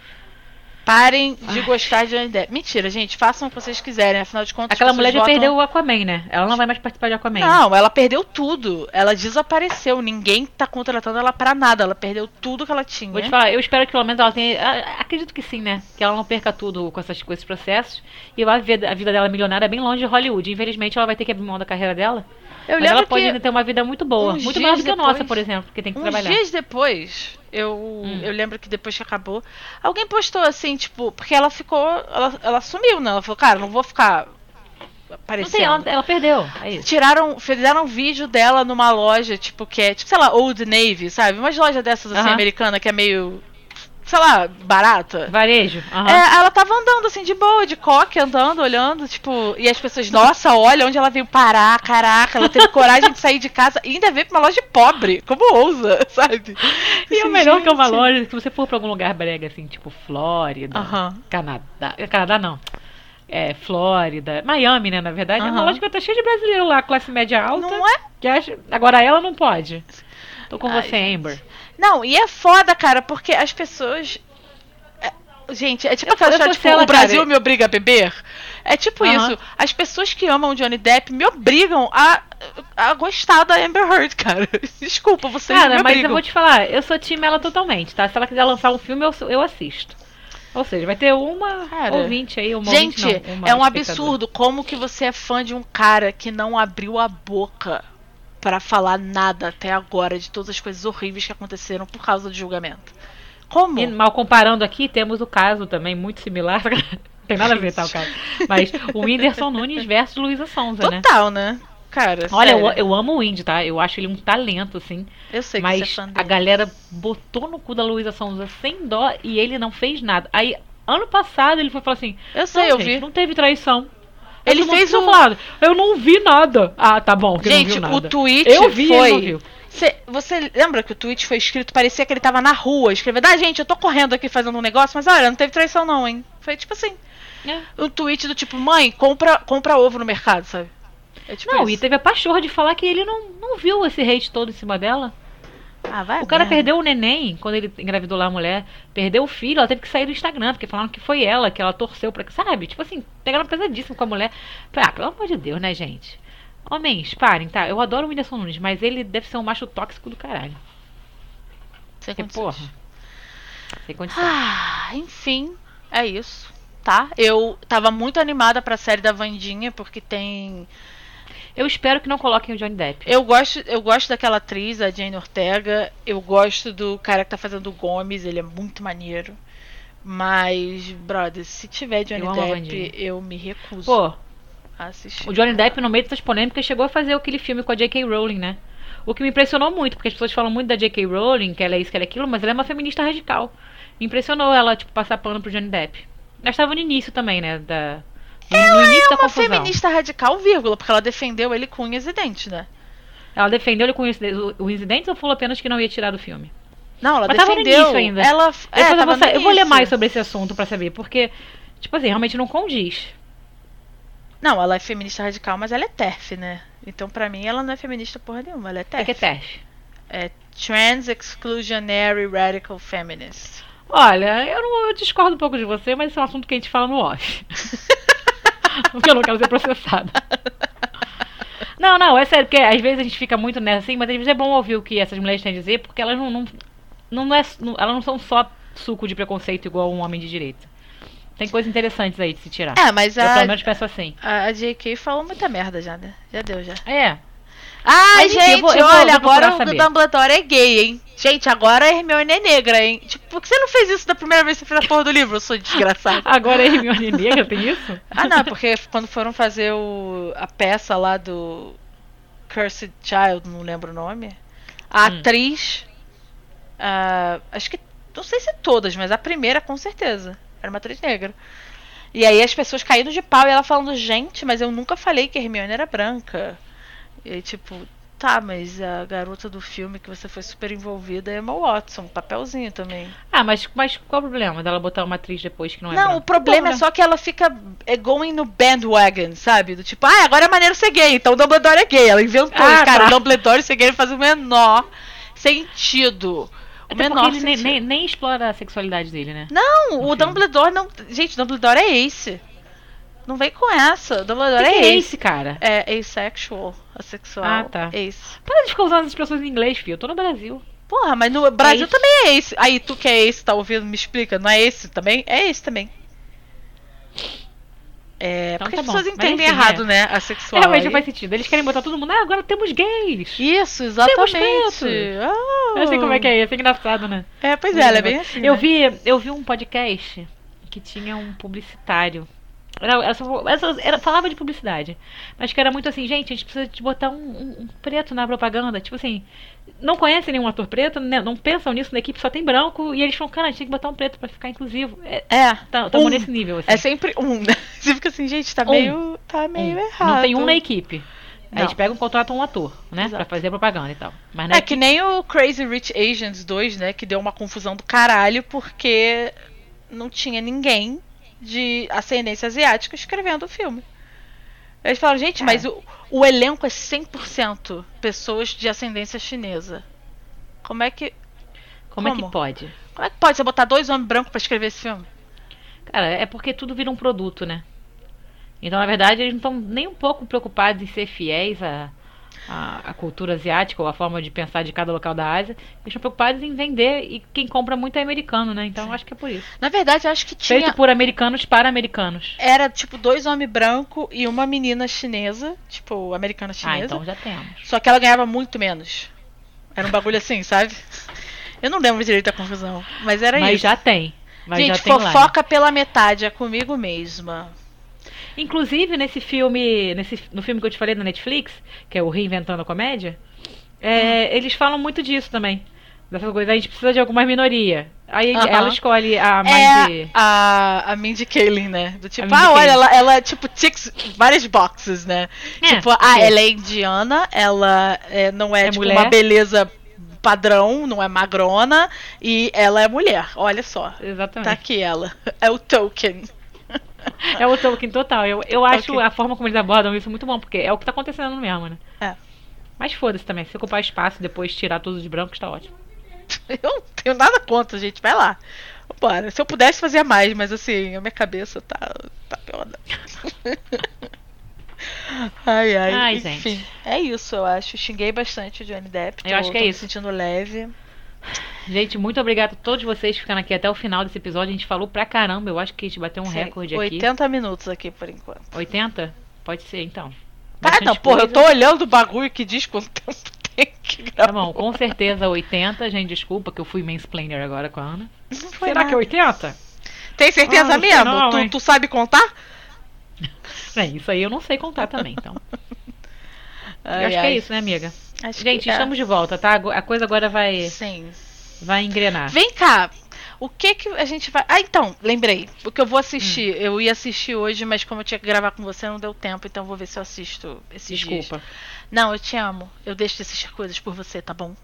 Parem de gostar de Johnny Depp. Mentira, gente, façam o que vocês quiserem, afinal de contas. Aquela mulher já votam- perdeu o Aquaman, né? Ela não vai mais participar de Aquaman. Não, ela perdeu tudo. Ela desapareceu. Ninguém tá contratando ela pra nada. Ela perdeu tudo que ela tinha. Vou te falar, eu espero que pelo menos ela tenha. ah, Acredito que sim, né? Que ela não perca tudo com, essas, com esses processos. E vai ver a vida dela milionária bem longe de Hollywood. Infelizmente, ela vai ter que abrir mão da carreira dela. Eu mas ela pode ainda ter uma vida muito boa. Muito maior do que a nossa, por exemplo, que tem que uns trabalhar. dias depois, eu, Hum. eu lembro que depois que acabou, alguém postou assim, tipo, porque ela ficou. Ela, ela sumiu, né? Ela falou, cara, não vou ficar Não aparecendo. tem, ela, ela perdeu. É. Tiraram, fizeram um vídeo dela numa loja, tipo, que é, tipo, sei lá, Old Navy, sabe? Umas lojas dessas assim, Aham. americana, que é meio, sei lá, barata. Varejo. aham. É, ela tava andando assim de boa, de coque, andando, olhando, tipo, e as pessoas, nossa, olha onde ela veio parar, caraca, ela teve coragem de sair de casa e ainda veio pra uma loja pobre, como ousa, sabe? E o Assim, melhor que é uma gente. loja, se você for pra algum lugar brega, assim, tipo Flórida, Aham. Canadá. Canadá não. É, Flórida. Miami, né, na verdade. É uma loja que tá cheia de brasileiro lá, classe média alta. Não é? Que acha... Agora ela não pode. Tô com Ai, você, gente. Não, e é foda, cara, porque as pessoas. é- Gente, é tipo aquela história, tipo, ela, o Brasil cara. me obriga a beber. É tipo isso. As pessoas que amam Johnny Depp me obrigam a, a gostar da Amber Heard, cara. Desculpa, vocês me Cara, mas eu vou te falar, eu sou time ela totalmente, tá? Se ela quiser lançar um filme, eu, eu assisto. Ou seja, vai ter uma Cara, ouvinte aí, uma Gente, ouvinte não, uma é um absurdo como que você é fã de um cara que não abriu a boca pra falar nada até agora de todas as coisas horríveis que aconteceram por causa do julgamento. Como? E, mal comparando aqui, temos o caso também muito similar. Não tem nada a ver, tá, o caso. Mas o Whindersson Nunes versus Luísa Sonza, né? Total, né? Cara, Olha, eu, eu amo o Windy, tá? Eu acho ele um talento, assim. Eu sei que Mas você é fã a dele. galera botou no cu da Luísa Sonza sem dó e ele não fez nada. Aí, ano passado, ele foi falar assim: Eu sei, eu gente, vi. não teve traição. Ele fez um- falando, Eu não vi nada. Ah, tá bom, Gente, o tweet Eu vi, foi. ele não viu. Cê- você lembra que o tweet foi escrito, parecia que ele tava na rua, escrevendo, ah, gente, eu tô correndo aqui fazendo um negócio, mas olha, não teve traição não, hein? Foi tipo assim, É. um tweet do tipo, mãe, compra, compra ovo no mercado, sabe? É tipo Não, e isso. teve a pachorra de falar que ele não, não viu esse hate todo em cima dela. Ah, vai O cara perdeu o neném quando ele engravidou lá a mulher. Perdeu o filho, ela teve que sair do Instagram, porque falaram que foi ela, que ela torceu pra. Sabe? Tipo assim, pegaram pesadíssimo com a mulher. Ah, pelo amor de Deus, né, gente? Homens, parem, tá? Eu adoro o Whindersson Nunes, mas ele deve ser um macho tóxico do caralho. Sem Que porra. Sem condição. Ah, enfim, é isso. Tá? Eu tava muito animada pra série da Vandinha, porque tem. Eu espero que não coloquem o Johnny Depp. Eu gosto, eu gosto daquela atriz, a Jane Ortega. Eu gosto do cara que tá fazendo o Gomes, ele é muito maneiro. Mas, brother, se tiver Johnny Eu Depp, eu me recuso Pô, a assistir. o Johnny Depp, no meio dessas polêmicas, chegou a fazer aquele filme com a J.K. Rowling, né? O que me impressionou muito, porque as pessoas falam muito da J.K. Rowling, que ela é isso, que ela é aquilo, mas ela é uma feminista radical. Me impressionou ela, tipo, passar pano pro Johnny Depp. Ela estava no início também, né? Da, da É uma feminista radical, vírgula, porque ela defendeu ele com unhas e dentes, né? Ela defendeu ele com os os incidentes ou falou apenas que não ia tirar do filme? Não, ela Mas tava no defendeu. ainda. Ela, Depois é, eu, vou, eu vou ler mais sobre esse assunto pra saber, porque, tipo assim, realmente não condiz. Não, ela é feminista radical, mas ela é TERF, né? Então, pra mim, ela não é feminista porra nenhuma, ela é O TERF. que é TERF? É Trans Exclusionary Radical Feminist. Olha, eu, não, eu discordo um pouco de você, mas isso é um assunto que a gente fala no off. porque eu não quero ser processada. Não, não, é sério, porque às vezes a gente fica muito nessa assim, mas às vezes é bom ouvir o que essas mulheres têm a dizer, porque elas não, não, não, é, não- elas não são só suco de preconceito igual um homem de direita. Tem coisas interessantes aí de se tirar. É, mas Eu a, pelo menos penso assim. a, a JK falou muita merda já, né? Já deu, já. É, Ai, Mas, gente, eu vou- eu vou- olha, agora o saber. Dumbledore é gay, hein? Gente, agora a Hermione é negra, hein? Tipo, por que você não fez isso da primeira vez que você fez a porra do livro, eu sou desgraçado? agora é Hermione negra, tem isso? Ah, não, é porque quando foram fazer o, a peça lá do Cursed Child, não lembro o nome, a Hum. atriz, ah, acho que, não sei se todas, mas a primeira com certeza, era uma atriz negra. E aí as pessoas caindo de pau e ela falando, gente, mas eu nunca falei que a Hermione era branca. E aí, tipo, tá, mas a garota do filme que você foi super envolvida é Emma Watson, papelzinho também. Ah, mas, mas qual o problema dela botar uma atriz depois que não é Não, branca? o problema é Bom, né? só que ela fica é, going no bandwagon, sabe? Do tipo, ah, agora é maneiro ser gay, então o Dumbledore é gay. Ela inventou Ah, isso, cara. tá. O Dumbledore ser gay faz o menor sentido. O Até menor porque ele nem, sentido. nem, nem explora a sexualidade dele, né? Não, o Enfim. Dumbledore não. Gente, o Dumbledore é ace. Não vem com essa. Dumbledore que, que é é ace. esse, cara? É asexual, assexual. Ah, tá. Ace. Para de ficar usando as expressões em inglês, filho. Eu tô no Brasil. Porra, mas no Brasil ace. também é ace. Aí, tu que é ace, tá ouvindo, me explica. Não é esse também? É esse também. É, Então porque tá as bom. pessoas Mas entendem enfim, errado, é. né? Assexual. Realmente aí. não faz sentido. Eles querem botar todo mundo. Ah, agora temos gays. Isso, exatamente. preto. Ah. Eu sei como é que é isso. É engraçado, né? É, pois é, ela é bem assim. Eu né? vi, eu vi um podcast que tinha um publicitário. Era, era, falava de publicidade. Mas que era muito assim, gente, a gente precisa de botar um, um- um preto na propaganda. Tipo assim, não conhecem nenhum ator preto, né, não pensam nisso na equipe, só tem branco. E eles falam, cara, a gente tem que botar um preto pra ficar inclusivo. É, É. tá, um. nesse nível, assim. É sempre um, né? Você fica assim, gente, tá Um. meio. Tá meio Um. errado. Não tem um na equipe. Aí Não. eles pegam e contratam um ator, né? Exato. Pra fazer a propaganda e tal. Mas É que nem o Crazy Rich Asians 2, né? Que deu uma confusão do caralho porque não tinha ninguém de ascendência asiática escrevendo o filme. Eles falaram, gente, É. mas o, o elenco é 100% pessoas de ascendência chinesa. Como é que. como, é como? que pode? Como é que pode você botar dois homens brancos pra escrever esse filme? Cara, é porque tudo vira um produto, né? Então, na verdade, eles não estão nem um pouco preocupados em ser fiéis à, à, à cultura asiática ou à forma de pensar de cada local da Ásia. Eles estão preocupados em vender e quem compra muito é americano, né? Então, acho que é por isso. Na verdade, acho que tinha. Feito por americanos para americanos. Era tipo dois homens brancos e uma menina chinesa, tipo, americana Ah, chinesa. então já temos. Só que ela ganhava muito menos. Era um bagulho assim, sabe? Eu não lembro direito da confusão, mas era Mas isso. já tem. Mas Gente, já tem lá. fofoca pela metade, é comigo mesma. Inclusive, nesse filme, nesse, no filme que eu te falei da Netflix, que é o Reinventando a Comédia, é, eles falam muito disso também. Dessa coisa, a gente precisa de alguma minoria. Aí Aham. ela escolhe a mais é de. a, a Mindy Kaling, né? Do tipo, Mindy ah, olha, ela, ela tipo ticks várias boxes, né? É, tipo, ah, porque- ela é indiana, ela é, não é, É tipo mulher. uma beleza padrão, não é magrona, e ela é mulher. Olha só. Exatamente. Tá aqui ela. É o token. É o Tolkien total. Eu, eu acho Ok. a forma como eles abordam isso muito bom, porque é o que tá acontecendo mesmo, né? É. Mas foda-se também. Se ocupar espaço e depois tirar todos os brancos, tá ótimo. Eu não tenho nada contra, gente. Vai lá. Bora. Se eu pudesse fazer mais, mas assim, a minha cabeça tá, tá piorando. ai, ai. Ai, Enfim, gente. é isso, eu acho. Xinguei bastante o Johnny Depp. Eu tô- acho que é tô me isso. sentindo leve. Gente, muito obrigado a todos vocês que ficaram aqui até o final desse episódio. A gente falou pra caramba. Eu acho que a gente bateu um Sim, recorde aqui. 80 minutos aqui por enquanto. 80? Pode ser, então. Ah, não, porra, eu tô olhando o bagulho que diz quanto tempo tem que Tá gravar. bom, com certeza 80. Gente, desculpa que eu fui mansplainer agora com a Ana. Será nada. que é 80? Tem certeza Ah, mesmo? não, tu, tu sabe contar? Bem, isso aí eu não sei contar também, então. Ai, eu acho que ai. é isso, né, amiga? Acho Gente, é. estamos de volta, tá? A coisa agora vai, Sim. vai engrenar. Vem cá. O que que a gente vai. Ah, então, lembrei. O que eu vou assistir. Hum. Eu ia assistir hoje, mas como eu tinha que gravar com você, não deu tempo. Então eu vou ver se eu assisto esses dias. Desculpa. Não, eu te amo. Eu deixo de assistir coisas por você, tá bom?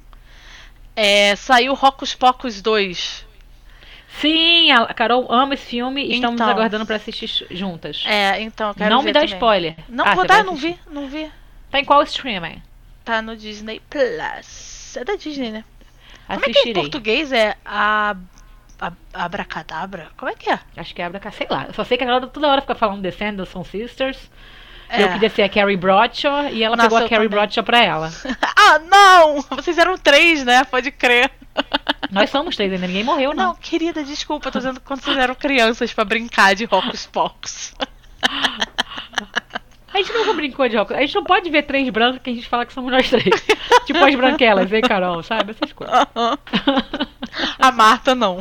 É, saiu Rocos Pocos 2. Sim, a Carol ama esse filme e estamos Então. aguardando pra assistir juntas. É, então eu quero não me dá também. spoiler. Não Ah, vou dar, não vi, não vi. Tá em qual streaming? Tá no Disney Plus. É da Disney, né? Como é que em Assistirei. português é a, abracadabra? Como é que é? Acho que é Abra sei lá. Eu só sei que a toda hora fica falando The Sanderson Sisters. É. Eu queria ser a Carrie Bradshaw e ela Nossa, pegou a Carrie também. Bradshaw pra ela. ah, não! Vocês eram três, né? Pode crer. Nós somos três ainda, ninguém morreu, não. Não, querida, desculpa, tô dizendo quando vocês eram crianças pra brincar de Rocos Pocos. A gente nunca brincou de óculos. A gente não pode ver três brancas que a gente fala que somos nós três. tipo as branquelas, hein, Carol? Sabe? Essas coisas. A Marta não.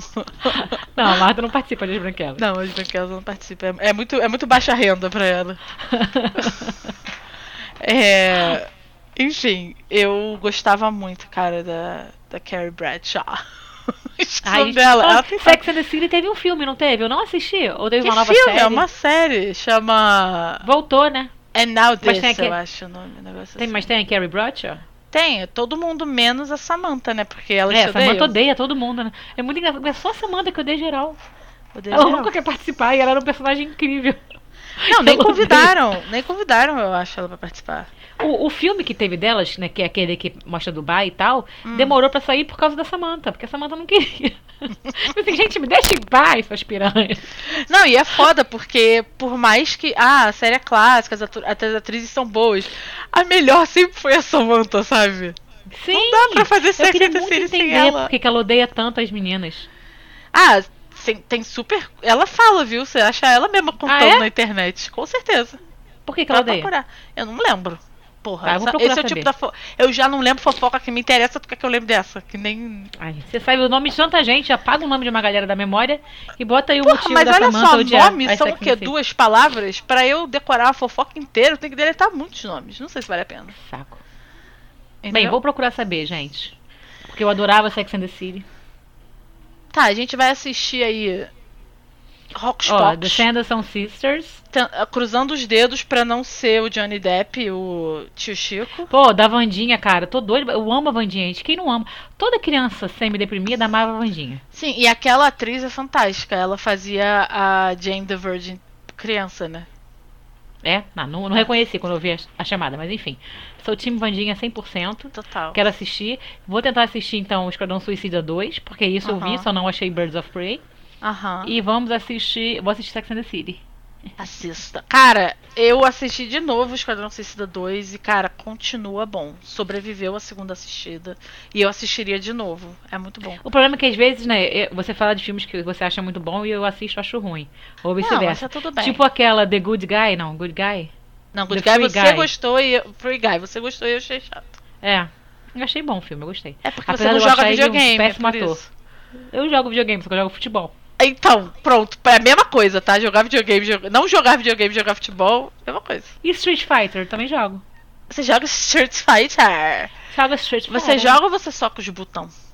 Não, a Marta não participa das branquelas. Não, as branquelas não participam. É, é muito, é muito baixa renda pra ela. É, enfim, eu gostava muito, cara, da, da Carrie Bradshaw. Ai, nome dela. Ela tem Sex and the City teve um filme, não teve? Eu não assisti. Ou teve que uma nova filme? série? É uma série. Chama Voltou, né? And Now Mas This, tem aquele- eu acho o nome. Um negócio Tem, assim. mas tem a Carrie Bradshaw? Tem, é todo mundo menos a Samantha, né? Porque ela É, a Samantha odeia. odeia todo mundo, né? É muito engraçado. É só a Samantha que odeia geral. Odeia Ela geral. nunca quer participar e ela era um personagem incrível. Não, nem convidaram. Nem convidaram, eu acho, ela pra participar. O, o filme que teve delas, né, que é aquele que mostra Dubai e tal, Hum. demorou pra sair por causa da Samantha, porque a Samantha não queria. Eu assim, gente, me deixa em paz, suas piranhas. Não, e é foda, porque por mais que. Ah, a série é clássica, as, as atrizes são boas. A melhor sempre foi a Samantha, sabe? Sim, Não dá pra fazer muito City sem ela. porque que ela odeia tanto as meninas. Ah, tem, tem super. Ela fala, viu? Você acha ela mesma contando Ah, é? na internet. Com certeza. Por que, que ela odeia? procurar. Eu não lembro. Porra, Tá, essa- esse é o tipo da fo... Eu já não lembro fofoca que me interessa, tu quer que eu lembre dessa? Que nem. Ai, você sabe o nome de tanta gente, apaga o nome de uma galera da memória e bota aí o Porra, motivo mas da olha só, as são o quê? Duas palavras? Pra eu decorar a fofoca inteira, eu tenho que deletar muitos nomes. Não sei se vale a pena. Saco. Bem, Entendeu? vou procurar saber, gente. Porque eu adorava Sex and the City. Tá, a gente vai assistir aí. Rocks Ó, The. Sanderson Sisters. Ah, Cruzando os dedos pra não ser o Johnny Depp, o tio Chico. Pô, da Vandinha, cara. Tô doido. Eu amo a Vandinha, gente. Quem não ama? Toda criança semi-deprimida amava a Vandinha. Sim, e aquela atriz é fantástica. Ela fazia a Jane the Virgin criança, né? É? Não, não, não reconheci quando eu vi a, a chamada, mas enfim. Sou time Vandinha 100%. Total. Quero assistir. Vou tentar assistir então o Esquadrão Suicida 2, porque isso eu vi, só não achei Birds of Prey. Aham. E vamos assistir. Vou assistir Sex and the City. Assista. Cara, eu assisti de novo o Esquadrão Suicida 2 e, cara, continua bom. Sobreviveu a segunda assistida. E eu assistiria de novo. É muito bom. O problema é que às vezes, né, você fala de filmes que você acha muito bom e eu assisto e acho ruim. Ou vice-versa. essa tudo bem. Tipo aquela The Good Guy, não, Good Guy? Não, Good The Guy Free você Guy. gostou e eu, Free Guy, você gostou e eu achei chato. É. Eu achei bom o filme, eu gostei. É porque Apesar você não joga ele um videogame, é péssimo ator. Eu jogo videogame, só que eu jogo futebol. Então, pronto, é a mesma coisa, tá? Jogar videogame, joga- não jogar videogame, jogar futebol, mesma coisa. E Street Fighter, também jogo. Você joga Street Fighter. Joga Street Fighter. Você joga ou você soca os botões?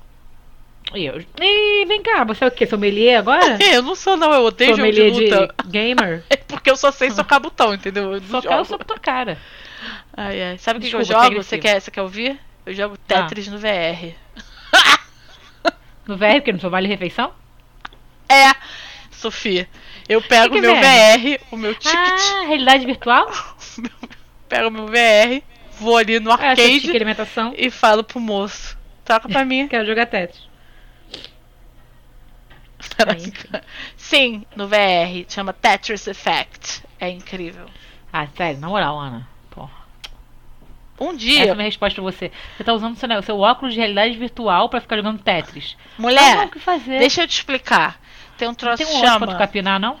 E eu... Ih, vem cá, você é o quê? Sommelier agora? Eu não sou, não, eu odeio jogo de Sommelier de luta. gamer? É porque eu só sei socar botão, entendeu? Eu Só jogo. só com tua cara. Ai, ai. Sabe o que, que eu jogo? Você quer, você quer ouvir? Eu jogo Tetris no VR. No VR, porque não sou vale refeição? É, Sofia. Eu pego o meu é VR, o meu ticket, Ah, realidade virtual? pego o meu VR, vou ali no essa arcade e falo pro moço. Troca pra mim. Quero jogar Tetris. Sim, no VR. Chama Tetris Effect. É incrível. Ah, sério, na moral, Ana. Porra. Um dia. Essa é a minha resposta pra você. Você tá usando o seu, seu óculos de realidade virtual pra ficar jogando Tetris. Mulher, não, o que fazer? deixa eu te explicar. Tem um troço Tem um chama. tu capinar, não?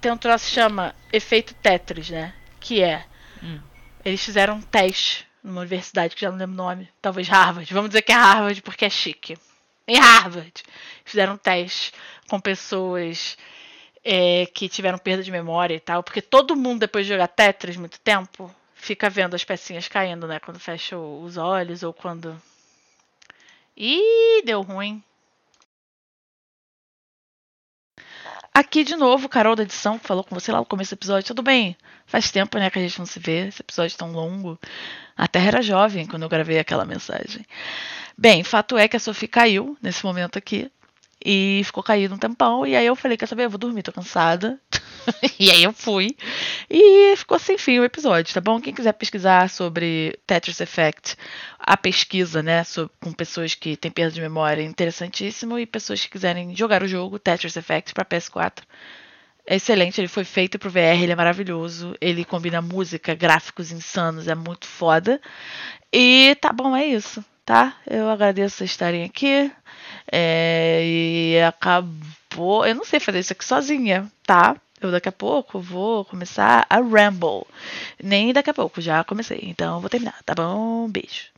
Tem um troço que chama efeito Tetris, né? Que é. Hum. Eles fizeram um teste numa universidade que já não lembro o nome. Talvez Harvard. Vamos dizer que é Harvard porque é chique. Em Harvard. Fizeram um teste com pessoas é, que tiveram perda de memória e tal. Porque todo mundo, depois de jogar Tetris muito tempo, fica vendo as pecinhas caindo, né? Quando fecha os olhos ou quando. Ih, deu ruim. Aqui de novo, Carol da edição, que falou com você lá no começo do episódio. Tudo bem? Faz tempo, né, que a gente não se vê. Esse episódio tão longo. A Terra era jovem quando eu gravei aquela mensagem. Bem, fato é que a Sophie caiu nesse momento aqui. E ficou caído um tempão. E aí eu falei, quer saber? Eu vou dormir, tô cansada. e aí eu fui. E ficou sem fim o episódio, tá bom? Quem quiser pesquisar sobre Tetris Effect, a pesquisa, né, sobre, com pessoas que têm perda de memória, é interessantíssimo. E pessoas que quiserem jogar o jogo Tetris Effect para PS4. É excelente, ele foi feito pro VR, ele é maravilhoso. Ele combina música, gráficos insanos, é muito foda. E tá bom, é isso, tá? Eu agradeço vocês estarem aqui. É, e acabou. Eu não sei fazer isso aqui sozinha, tá? Eu daqui a pouco vou começar a ramble. Nem daqui a pouco, já comecei. Então vou terminar, tá bom? Beijo.